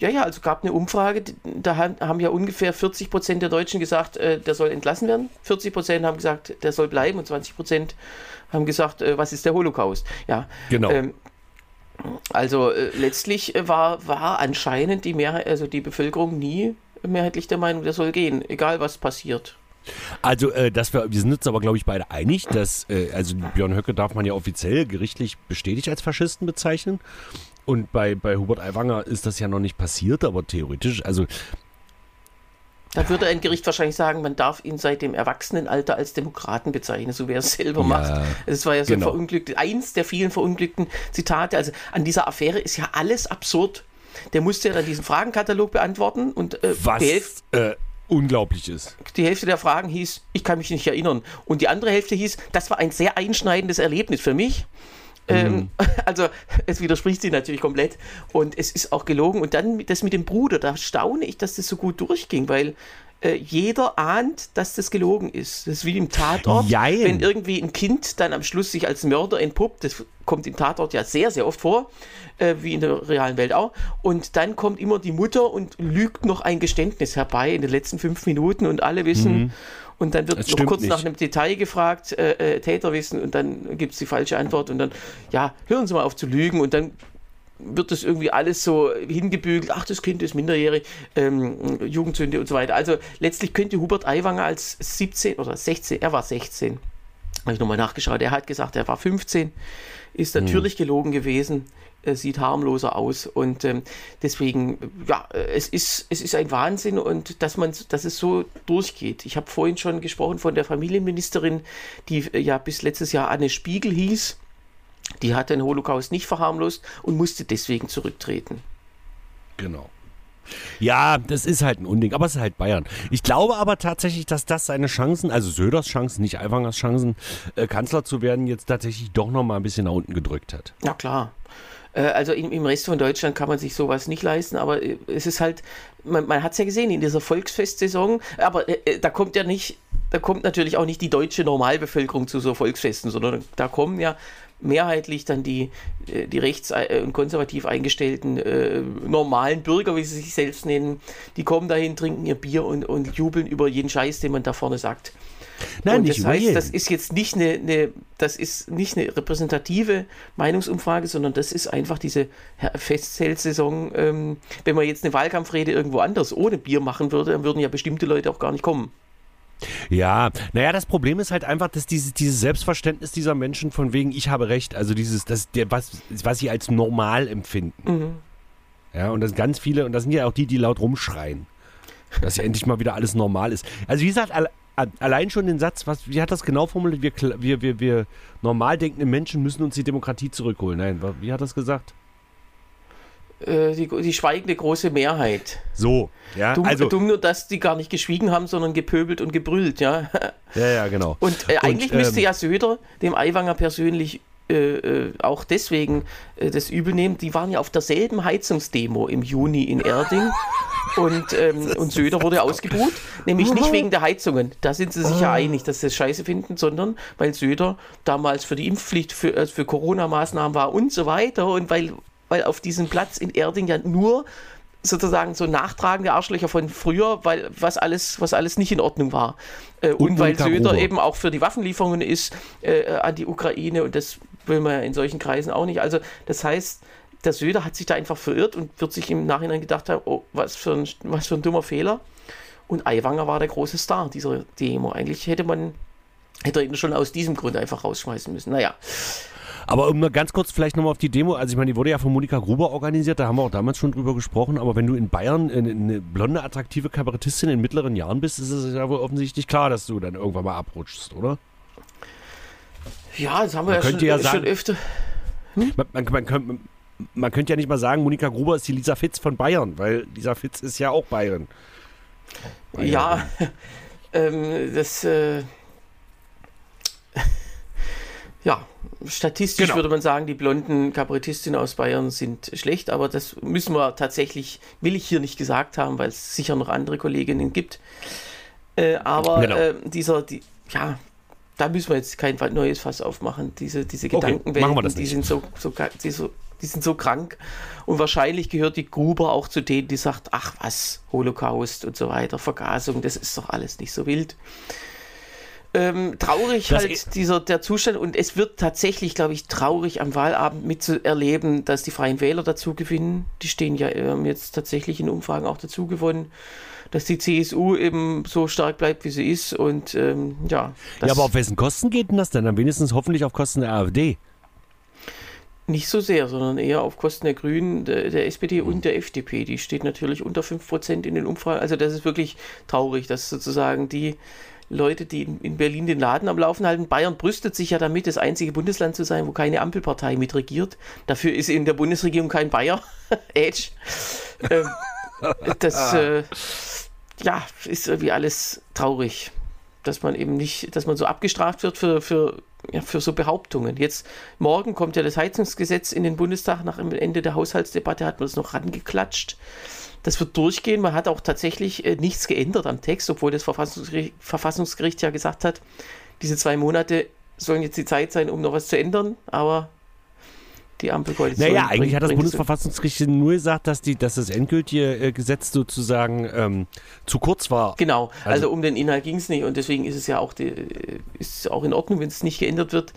ja, ja, also gab eine Umfrage, da haben ja ungefähr 40 Prozent der Deutschen gesagt, äh, der soll entlassen werden. 40 Prozent haben gesagt, der soll bleiben und 20 Prozent haben gesagt, äh, was ist der Holocaust? Ja, genau. Ähm, also äh, letztlich äh, war, war anscheinend die Mehrheit, also die Bevölkerung nie mehrheitlich der Meinung, der soll gehen, egal was passiert. Also, äh, dass wir, wir sind uns aber, glaube ich, beide einig, dass, äh, also Björn Höcke darf man ja offiziell gerichtlich bestätigt als Faschisten bezeichnen. Und bei, bei Hubert Aiwanger ist das ja noch nicht passiert, aber theoretisch, also da würde ein Gericht wahrscheinlich sagen, man darf ihn seit dem Erwachsenenalter als Demokraten bezeichnen, so wie er es selber ja, macht. Es war ja so genau. verunglückt, eins der vielen verunglückten Zitate. Also an dieser Affäre ist ja alles absurd. Der musste ja dann diesen Fragenkatalog beantworten und äh, Was, äh, unglaublich ist. Die Hälfte der Fragen hieß, ich kann mich nicht erinnern. Und die andere Hälfte hieß, das war ein sehr einschneidendes Erlebnis für mich. Ähm, mhm. also es widerspricht sich natürlich komplett und es ist auch gelogen. Und dann das mit dem Bruder, da staune ich, dass das so gut durchging, weil äh, jeder ahnt, dass das gelogen ist. Das ist wie im Tatort, Jein. wenn irgendwie ein Kind dann am Schluss sich als Mörder entpuppt. Das kommt im Tatort ja sehr, sehr oft vor, äh, wie in der realen Welt auch. Und dann kommt immer die Mutter und lügt noch ein Geständnis herbei in den letzten fünf Minuten und alle wissen, mhm. Und dann wird noch kurz nicht. nach einem Detail gefragt, äh, äh, Täterwissen, und dann gibt es die falsche Antwort. Und dann, ja, hören Sie mal auf zu lügen. Und dann wird das irgendwie alles so hingebügelt, ach, das Kind ist minderjährig, ähm, Jugendsünde und so weiter. Also letztlich könnte Hubert Aiwanger als 17 oder 16, er war 16, habe ich nochmal nachgeschaut, er hat gesagt, er war 15, ist natürlich hm. gelogen gewesen, sieht harmloser aus und ähm, deswegen, ja, es ist, es ist ein Wahnsinn und dass man, dass es so durchgeht. Ich habe vorhin schon gesprochen von der Familienministerin, die äh, ja bis letztes Jahr Anne Spiegel hieß. Die hat den Holocaust nicht verharmlost und musste deswegen zurücktreten. Genau. Ja, das ist halt ein Unding, aber es ist halt Bayern. Ich glaube aber tatsächlich, dass das seine Chancen, also Söders Chancen, nicht Aiwangers Chancen, äh, Kanzler zu werden, jetzt tatsächlich doch noch mal ein bisschen nach unten gedrückt hat. Ja, klar. Äh, also im, im Rest von Deutschland kann man sich sowas nicht leisten, aber äh, es ist halt, man, man hat es ja gesehen in dieser Volksfestsaison, aber äh, da kommt ja nicht, da kommt natürlich auch nicht die deutsche Normalbevölkerung zu so Volksfesten, sondern da kommen ja mehrheitlich dann die, die rechts- und konservativ eingestellten äh, normalen Bürger, wie sie sich selbst nennen, die kommen dahin, trinken ihr Bier und, und jubeln über jeden Scheiß, den man da vorne sagt. Nein, und nicht das heißt, das ist jetzt nicht eine, eine, das ist nicht eine repräsentative Meinungsumfrage, sondern das ist einfach diese Festzeltsaison. Ähm, wenn man jetzt eine Wahlkampfrede irgendwo anders ohne Bier machen würde, dann würden ja bestimmte Leute auch gar nicht kommen. Ja, naja, das Problem ist halt einfach, dass diese, dieses Selbstverständnis dieser Menschen von wegen, ich habe recht, also dieses, das, der, was, was sie als normal empfinden. Mhm. Ja, und das sind ganz viele, und das sind ja auch die, die laut rumschreien. Dass ja endlich mal wieder alles normal ist. Also wie gesagt, allein schon den Satz, was, wie hat das genau formuliert? Wir, wir, wir, wir normal denkende Menschen müssen uns die Demokratie zurückholen. Nein, wie hat das gesagt? Äh, die, die, schweigende große Mehrheit. So, ja. Dumm, also, dumm nur, dass die gar nicht geschwiegen haben, sondern gepöbelt und gebrüllt, ja. Ja, ja, genau. Und äh, eigentlich und, müsste ähm, ja Söder dem Aiwanger persönlich äh, äh, auch deswegen äh, das übel nehmen. Die waren ja auf derselben Heizungsdemo im Juni in Erding und, ähm, und Söder wurde ausgebucht. Nämlich nicht wegen der Heizungen. Da sind sie sich ja einig, dass sie das scheiße finden, sondern weil Söder damals für die Impfpflicht, für, äh, für Corona-Maßnahmen war und so weiter. Und weil, weil auf diesem Platz in Erding ja nur sozusagen so nachtragende Arschlöcher von früher, weil was alles, was alles nicht in Ordnung war. Äh, und, Und weil Söder eben auch für die Waffenlieferungen ist äh, an die Ukraine und das will man ja in solchen Kreisen auch nicht. Also das heißt, der Söder hat sich da einfach verirrt und wird sich im Nachhinein gedacht haben, oh, was für ein, was für ein dummer Fehler. Und Aiwanger war der große Star dieser Demo. Eigentlich hätte man hätte ihn schon aus diesem Grund einfach rausschmeißen müssen. Naja, Aber um mal ganz kurz vielleicht nochmal auf die Demo, also ich meine, die wurde ja von Monika Gruber organisiert, da haben wir auch damals schon drüber gesprochen, aber wenn du in Bayern eine blonde, attraktive Kabarettistin in mittleren Jahren bist, ist es ja wohl offensichtlich klar, dass du dann irgendwann mal abrutschst, oder? Ja, das haben wir ja, könnte schon, ja schon sagen- öfter. Man, man, man, könnte- man könnte ja nicht mal sagen, Monika Gruber ist die Lisa Fitz von Bayern, weil Lisa Fitz ist ja auch Bayern. Ja, ähm, das. Äh, ja, statistisch Genau. würde man sagen, die blonden Kabarettistinnen aus Bayern sind schlecht, aber das müssen wir tatsächlich, will ich hier nicht gesagt haben, weil es sicher noch andere Kolleginnen gibt. Äh, aber Genau. äh, dieser, die, ja, da müssen wir jetzt kein neues Fass aufmachen. Diese, diese Okay, Gedankenwelten, das die sind so, so, die so, die sind so krank. Und wahrscheinlich gehört die Gruber auch zu denen, die sagt, ach was, Holocaust und so weiter, Vergasung, das ist doch alles nicht so wild. Ähm, traurig Das halt dieser der Zustand und es wird tatsächlich, glaube ich, traurig am Wahlabend mitzuerleben, dass die Freien Wähler dazu gewinnen. Die stehen ja ähm, jetzt tatsächlich in Umfragen auch dazu gewonnen, dass die CSU eben so stark bleibt, wie sie ist und ähm, ja. ja, aber auf wessen Kosten geht denn das denn? Dann wenigstens hoffentlich auf Kosten der AfD. Nicht so sehr, sondern eher auf Kosten der Grünen, der, der SPD und der FDP. Die steht natürlich unter 5% in den Umfragen. Also das ist wirklich traurig, dass sozusagen die Leute, die in, in Berlin den Laden am Laufen halten, Bayern brüstet sich ja damit, das einzige Bundesland zu sein, wo keine Ampelpartei mitregiert. Dafür ist in der Bundesregierung kein Bayer. Edge. ähm, das äh, ja, ist irgendwie alles traurig, dass man eben nicht, dass man so abgestraft wird für, für, ja, für so Behauptungen. Jetzt morgen kommt ja das Heizungsgesetz in den Bundestag. Nach dem Ende der Haushaltsdebatte hat man das noch rangeklatscht. Das wird durchgehen. Man hat auch tatsächlich äh, nichts geändert am Text, obwohl das Verfassungsgericht, Verfassungsgericht ja gesagt hat, diese zwei Monate sollen jetzt die Zeit sein, um noch was zu ändern. Aber die Ampelkoalition. Naja, eigentlich bringt- hat das Bundesverfassungsgericht nur gesagt, dass, die, dass das endgültige äh, Gesetz sozusagen ähm, zu kurz war. Genau, also, Also- um den Inhalt ging es nicht und deswegen ist es ja auch, die, ist auch in Ordnung, wenn es nicht geändert wird.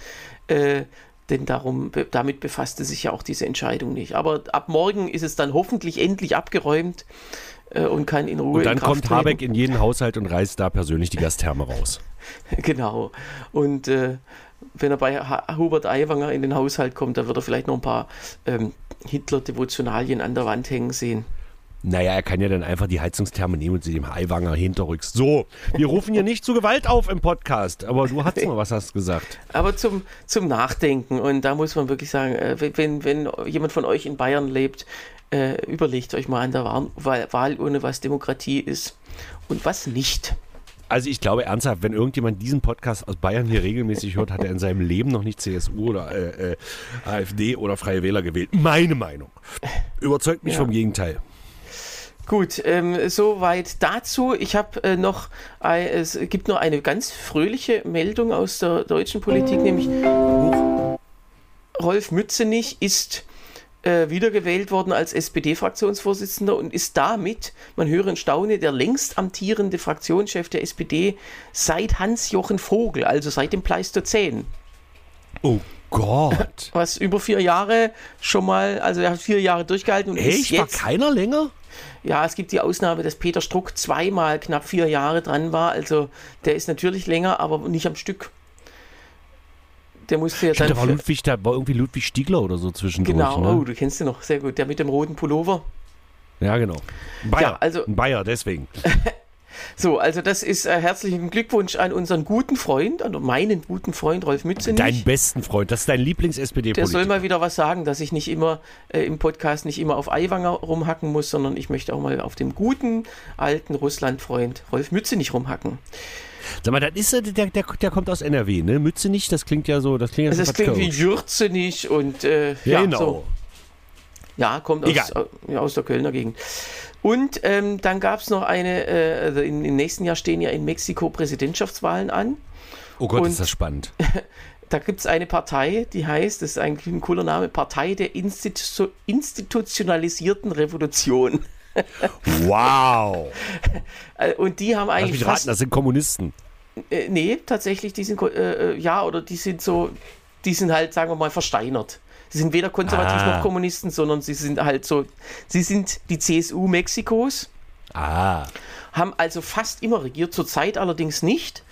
Äh, denn darum, damit befasste sich ja auch diese Entscheidung nicht. Aber ab morgen ist es dann hoffentlich endlich abgeräumt äh, und kann in Ruhe Und dann kommt Habeck treten. in jeden Haushalt und reißt da persönlich die Gastherme raus. Genau. Und äh, wenn er bei ha Hubert Aiwanger in den Haushalt kommt, da wird er vielleicht noch ein paar ähm, Hitler-Devotionalien an der Wand hängen sehen. Naja, er kann ja dann einfach die Heizungstherme nehmen und sie dem Eiwanger hinterrücks. So, wir rufen hier nicht zu Gewalt auf im Podcast, aber du hast mal was hast gesagt. Aber zum, zum Nachdenken. Und da muss man wirklich sagen, äh, wenn, wenn jemand von euch in Bayern lebt, äh, überlegt euch mal an der Wahl, Wahl, Wahlurne, was Demokratie ist und was nicht. Also ich glaube ernsthaft, wenn irgendjemand diesen Podcast aus Bayern hier regelmäßig hört, hat er in seinem Leben noch nicht CSU oder äh, äh, AfD oder Freie Wähler gewählt. Meine Meinung. Überzeugt mich Ja. vom Gegenteil. Gut, ähm, soweit dazu. Ich habe äh, noch, ein, es gibt noch eine ganz fröhliche Meldung aus der deutschen Politik, nämlich Rolf Mützenich ist äh, wiedergewählt worden als SPD-Fraktionsvorsitzender und ist damit, man höre und staune, der längst amtierende Fraktionschef der SPD seit Hans-Jochen Vogel, also seit dem Pleistozän. Oh Gott. Was über vier Jahre schon mal, also er hat vier Jahre durchgehalten und ist Echt? War jetzt keiner länger? Ja, es gibt die Ausnahme, dass Peter Struck zweimal knapp vier Jahre dran war. Also der ist natürlich länger, aber nicht am Stück. Der musste ja Stimmt, da dann. war für- Ludwig, da war irgendwie Ludwig Stiegler oder so zwischendurch. genau, ne? oh, du kennst ihn noch, sehr gut. Der mit dem roten Pullover. Ja, genau. Bayer, Ja, also- ein Bayer, deswegen. So, also das ist äh, herzlichen Glückwunsch an unseren guten Freund, an meinen guten Freund Rolf Mützenich. Deinen besten Freund, das ist dein Der soll Lieblings-SPD-Politiker. mal wieder was sagen, dass ich nicht immer äh, im Podcast nicht immer auf Aiwanger rumhacken muss, sondern ich möchte auch mal auf dem guten alten Russlandfreund Rolf Mützenich rumhacken. Sag mal, das ist, der, der, der kommt aus NRW, ne? Mütze nicht, das klingt ja so, das klingt ja Also so es klingt wie. Jürzenich und äh, Ja, ja, genau. so. Ja, kommt aus, äh, aus der Kölner Gegend. Und ähm, dann gab es noch eine, äh, also in, im nächsten Jahr stehen ja in Mexiko Präsidentschaftswahlen an. Oh Gott, und- ist das spannend. Da gibt es eine Partei, die heißt, das ist eigentlich ein cooler Name, Partei der Institu institutionalisierten Revolution. Wow. Äh, Und die haben Lass eigentlich mich raten, das sind Kommunisten. äh, nee, tatsächlich, die sind, äh, äh, ja, oder die sind so, die sind halt, sagen wir mal, versteinert. Sie sind weder konservativ Ah. noch Kommunisten, sondern sie sind halt so, sie sind die CSU Mexikos, Ah. haben also fast immer regiert, zurzeit allerdings nicht.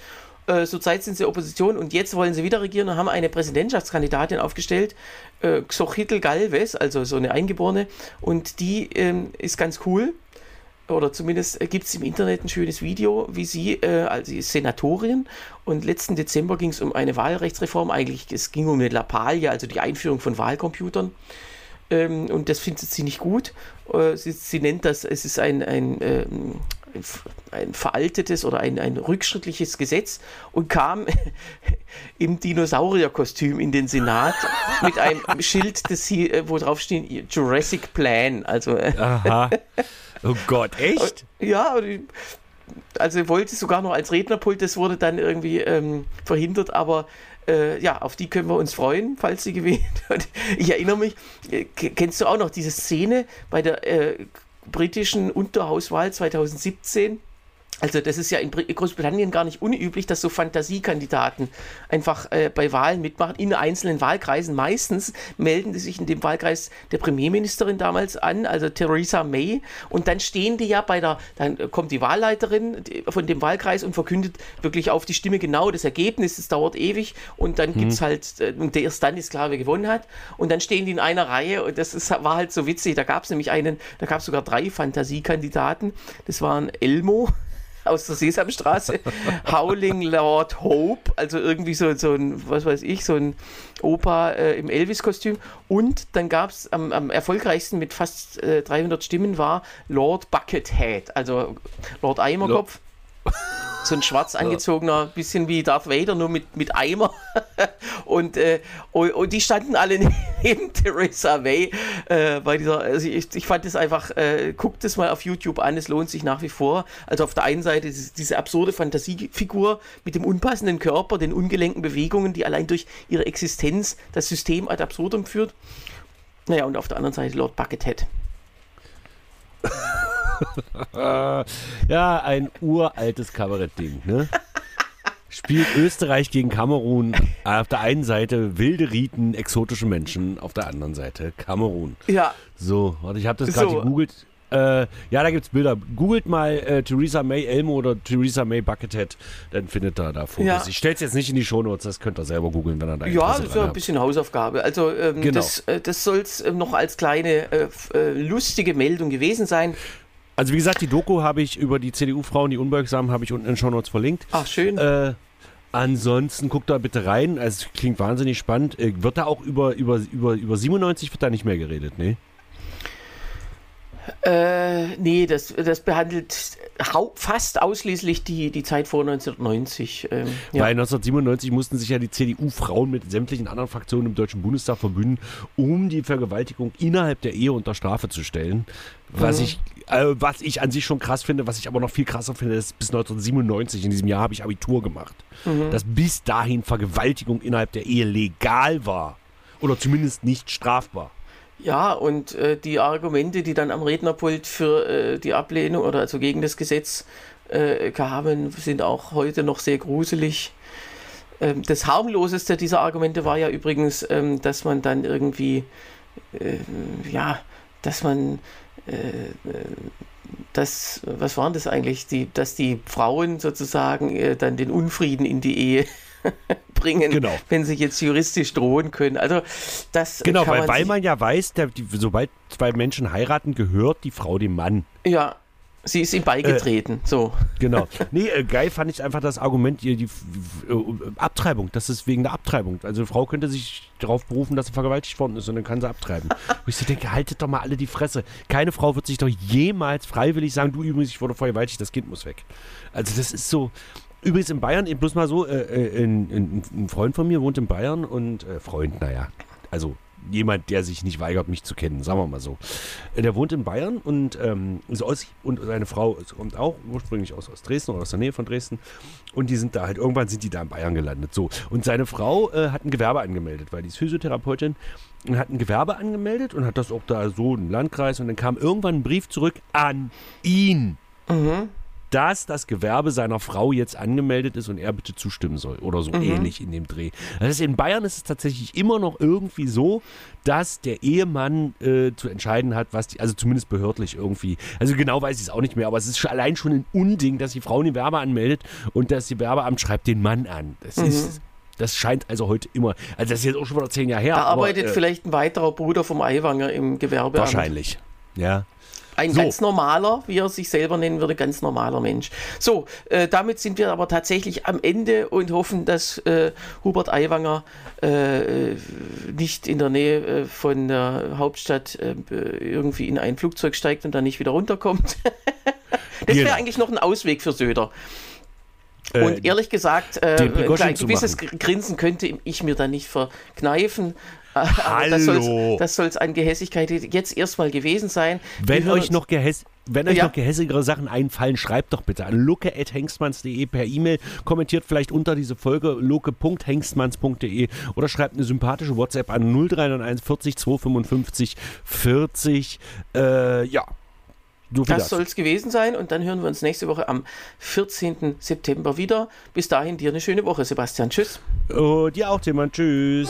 Äh, zurzeit sind sie Opposition und jetzt wollen sie wieder regieren und haben eine Präsidentschaftskandidatin aufgestellt, äh, Xochitl Galvez, also so eine Eingeborene, und die ähm, ist ganz cool. Oder zumindest gibt es im Internet ein schönes Video, wie sie, äh, also Senatorin und letzten Dezember ging es um eine Wahlrechtsreform, eigentlich es ging um eine Lappalie, also die Einführung von Wahlcomputern ähm, und das findet sie nicht gut. Äh, sie, sie nennt das, es ist ein, ein, ähm, ein veraltetes oder ein, ein rückschrittliches Gesetz und kam im Dinosaurierkostüm in den Senat mit einem Schild, das sie, äh, wo drauf steht Jurassic Plan. Also äh, Aha. Oh Gott, echt? ja, und ich- also wollte sogar noch als Rednerpult, das wurde dann irgendwie ähm, verhindert, aber äh, ja, auf die können wir uns freuen, falls sie gewinnt. Und ich erinnere mich, äh, kennst du auch noch diese Szene bei der äh, britischen Unterhauswahl 2017? Also das ist ja in Bri- Großbritannien gar nicht unüblich, dass so Fantasiekandidaten einfach äh, bei Wahlen mitmachen, in einzelnen Wahlkreisen. Meistens melden die sich in dem Wahlkreis der Premierministerin damals an, also Theresa May. Und dann stehen die ja bei der, dann kommt die Wahlleiterin von dem Wahlkreis und verkündet wirklich auf die Stimme genau das Ergebnis. Es dauert ewig und dann gibt's halt, äh, und erst dann ist klar, wer gewonnen hat. Und dann stehen die in einer Reihe und das ist, war halt so witzig. Da gab es nämlich einen, da gab es sogar drei Fantasiekandidaten. Das waren Elmo aus der Sesamstraße, Howling Lord Hope, also irgendwie so, so ein, was weiß ich, so ein Opa äh, im Elvis-Kostüm. Und dann gab es am, am erfolgreichsten mit fast äh, 300 Stimmen war Lord Buckethead, also Lord Eimerkopf. So ein schwarz angezogener, bisschen wie Darth Vader, nur mit, mit Eimer. und, äh, und, und die standen alle neben Theresa May äh, bei dieser. Also ich, ich fand es einfach, äh, guckt es mal auf YouTube an, es lohnt sich nach wie vor. Also auf der einen Seite diese, diese absurde Fantasiefigur mit dem unpassenden Körper, den ungelenken Bewegungen, die allein durch ihre Existenz das System ad absurdum führt. Naja, und auf der anderen Seite Lord Buckethead. Ja, ein uraltes Kabarettding, ne? Spielt Österreich gegen Kamerun. Auf der einen Seite wilde Riten, exotische Menschen, auf der anderen Seite Kamerun. Ja, So, warte, ich habe das gerade So. gegoogelt. Äh, ja, da gibt's Bilder. Googelt mal äh, Theresa May Elmo oder Theresa May Buckethead, dann findet ihr da Fotos. Ja. Ich stell's jetzt nicht in die Shownotes, das könnt ihr selber googeln, wenn ihr da Ja, das ist ja ein bisschen Hausaufgabe. Also ähm, Genau. das, äh, das soll es äh, noch als kleine äh, äh, lustige Meldung gewesen sein. Also wie gesagt, die Doku habe ich über die CDU-Frauen, die Unbeugsamen, habe ich unten in den Shownotes verlinkt. Ach, schön. Äh, ansonsten guckt da bitte rein. Also, es klingt wahnsinnig spannend. Äh, wird da auch über, über, über, über 97 wird da nicht mehr geredet, ne? Äh, nee, das, das behandelt fast ausschließlich die, die Zeit vor 1990. Ähm, ja. Weil 1997 mussten sich ja die CDU-Frauen mit sämtlichen anderen Fraktionen im Deutschen Bundestag verbünden, um die Vergewaltigung innerhalb der Ehe unter Strafe zu stellen. Was Mhm. ich, äh, was ich an sich schon krass finde, was ich aber noch viel krasser finde, ist bis 1997, in diesem Jahr habe ich Abitur gemacht, Mhm. dass bis dahin Vergewaltigung innerhalb der Ehe legal war. Oder zumindest nicht strafbar. Ja, und äh, die Argumente, die dann am Rednerpult für äh, die Ablehnung oder also gegen das Gesetz äh, kamen, sind auch heute noch sehr gruselig. Ähm, das harmloseste dieser Argumente war ja übrigens, ähm, dass man dann irgendwie, äh, ja, dass man, das, was waren das eigentlich, die, dass die Frauen sozusagen äh, dann den Unfrieden in die Ehe bringen, Genau. wenn sie jetzt juristisch drohen können. Also das Genau, weil, man weil man ja weiß, der, die, sobald zwei Menschen heiraten, gehört die Frau dem Mann. Ja, sie ist ihm beigetreten. so. Genau. Nee, äh, geil fand ich einfach das Argument, die, die f- äh, Abtreibung, das ist wegen der Abtreibung. Also eine Frau könnte sich darauf berufen, dass sie vergewaltigt worden ist und dann kann sie abtreiben. Wo ich so denke, haltet doch mal alle die Fresse. Keine Frau wird sich doch jemals freiwillig sagen, du übrigens, ich wurde vergewaltigt, das Kind muss weg. Also das ist so, Übrigens in Bayern, bloß mal so, äh, äh, ein, ein, ein Freund von mir wohnt in Bayern und äh, Freund, naja, also jemand, der sich nicht weigert, mich zu kennen, sagen wir mal so. Äh, Der wohnt in Bayern und, ähm, ist aus, und seine Frau kommt auch ursprünglich aus, aus Dresden oder aus der Nähe von Dresden. Und die sind da halt, irgendwann sind die da in Bayern gelandet. So. Und seine Frau äh, hat ein Gewerbe angemeldet, weil die ist Physiotherapeutin und hat ein Gewerbe angemeldet und hat das auch da so im Landkreis. Und dann kam irgendwann ein Brief zurück an ihn dass das Gewerbe seiner Frau jetzt angemeldet ist und er bitte zustimmen soll oder so ähnlich in dem Dreh. Das heißt, in Bayern ist es tatsächlich immer noch irgendwie so, dass der Ehemann äh, zu entscheiden hat, was die, also zumindest behördlich irgendwie, also genau weiß ich es auch nicht mehr, aber es ist schon allein schon ein Unding, dass die Frau ein Gewerbe anmeldet und das Gewerbeamt schreibt den Mann an. Das ist das scheint also heute immer, also das ist jetzt auch schon wieder zehn Jahre her. Da aber, arbeitet äh, vielleicht ein weiterer Bruder vom Eiwanger im Gewerbeamt. Wahrscheinlich. Ja. Ein So. ganz normaler, wie er sich selber nennen würde, ganz normaler Mensch. So, äh, damit sind wir aber tatsächlich am Ende und hoffen, dass äh, Hubert Aiwanger äh, nicht in der Nähe äh, von der Hauptstadt äh, irgendwie in ein Flugzeug steigt und dann nicht wieder runterkommt. das wäre Genau. eigentlich noch ein Ausweg für Söder. Äh, Und ehrlich gesagt, äh, ein gewisses. Grinsen könnte ich mir da nicht verkneifen. Das Hallo. das soll es an Gehässigkeit jetzt erstmal gewesen sein. Wenn euch noch gehäss wenn euch Ja. noch gehässigere Sachen einfallen, schreibt doch bitte an luke.hengstmanns.de per E-Mail, kommentiert vielleicht unter diese Folge luke.hengstmanns.de oder schreibt eine sympathische WhatsApp an 0391 40 255 40. Äh, ja, so viel Das dazu. soll es gewesen sein und dann hören wir uns nächste Woche am 14. September wieder. Bis dahin dir eine schöne Woche, Sebastian. Tschüss. Und dir auch, Timon. Tschüss.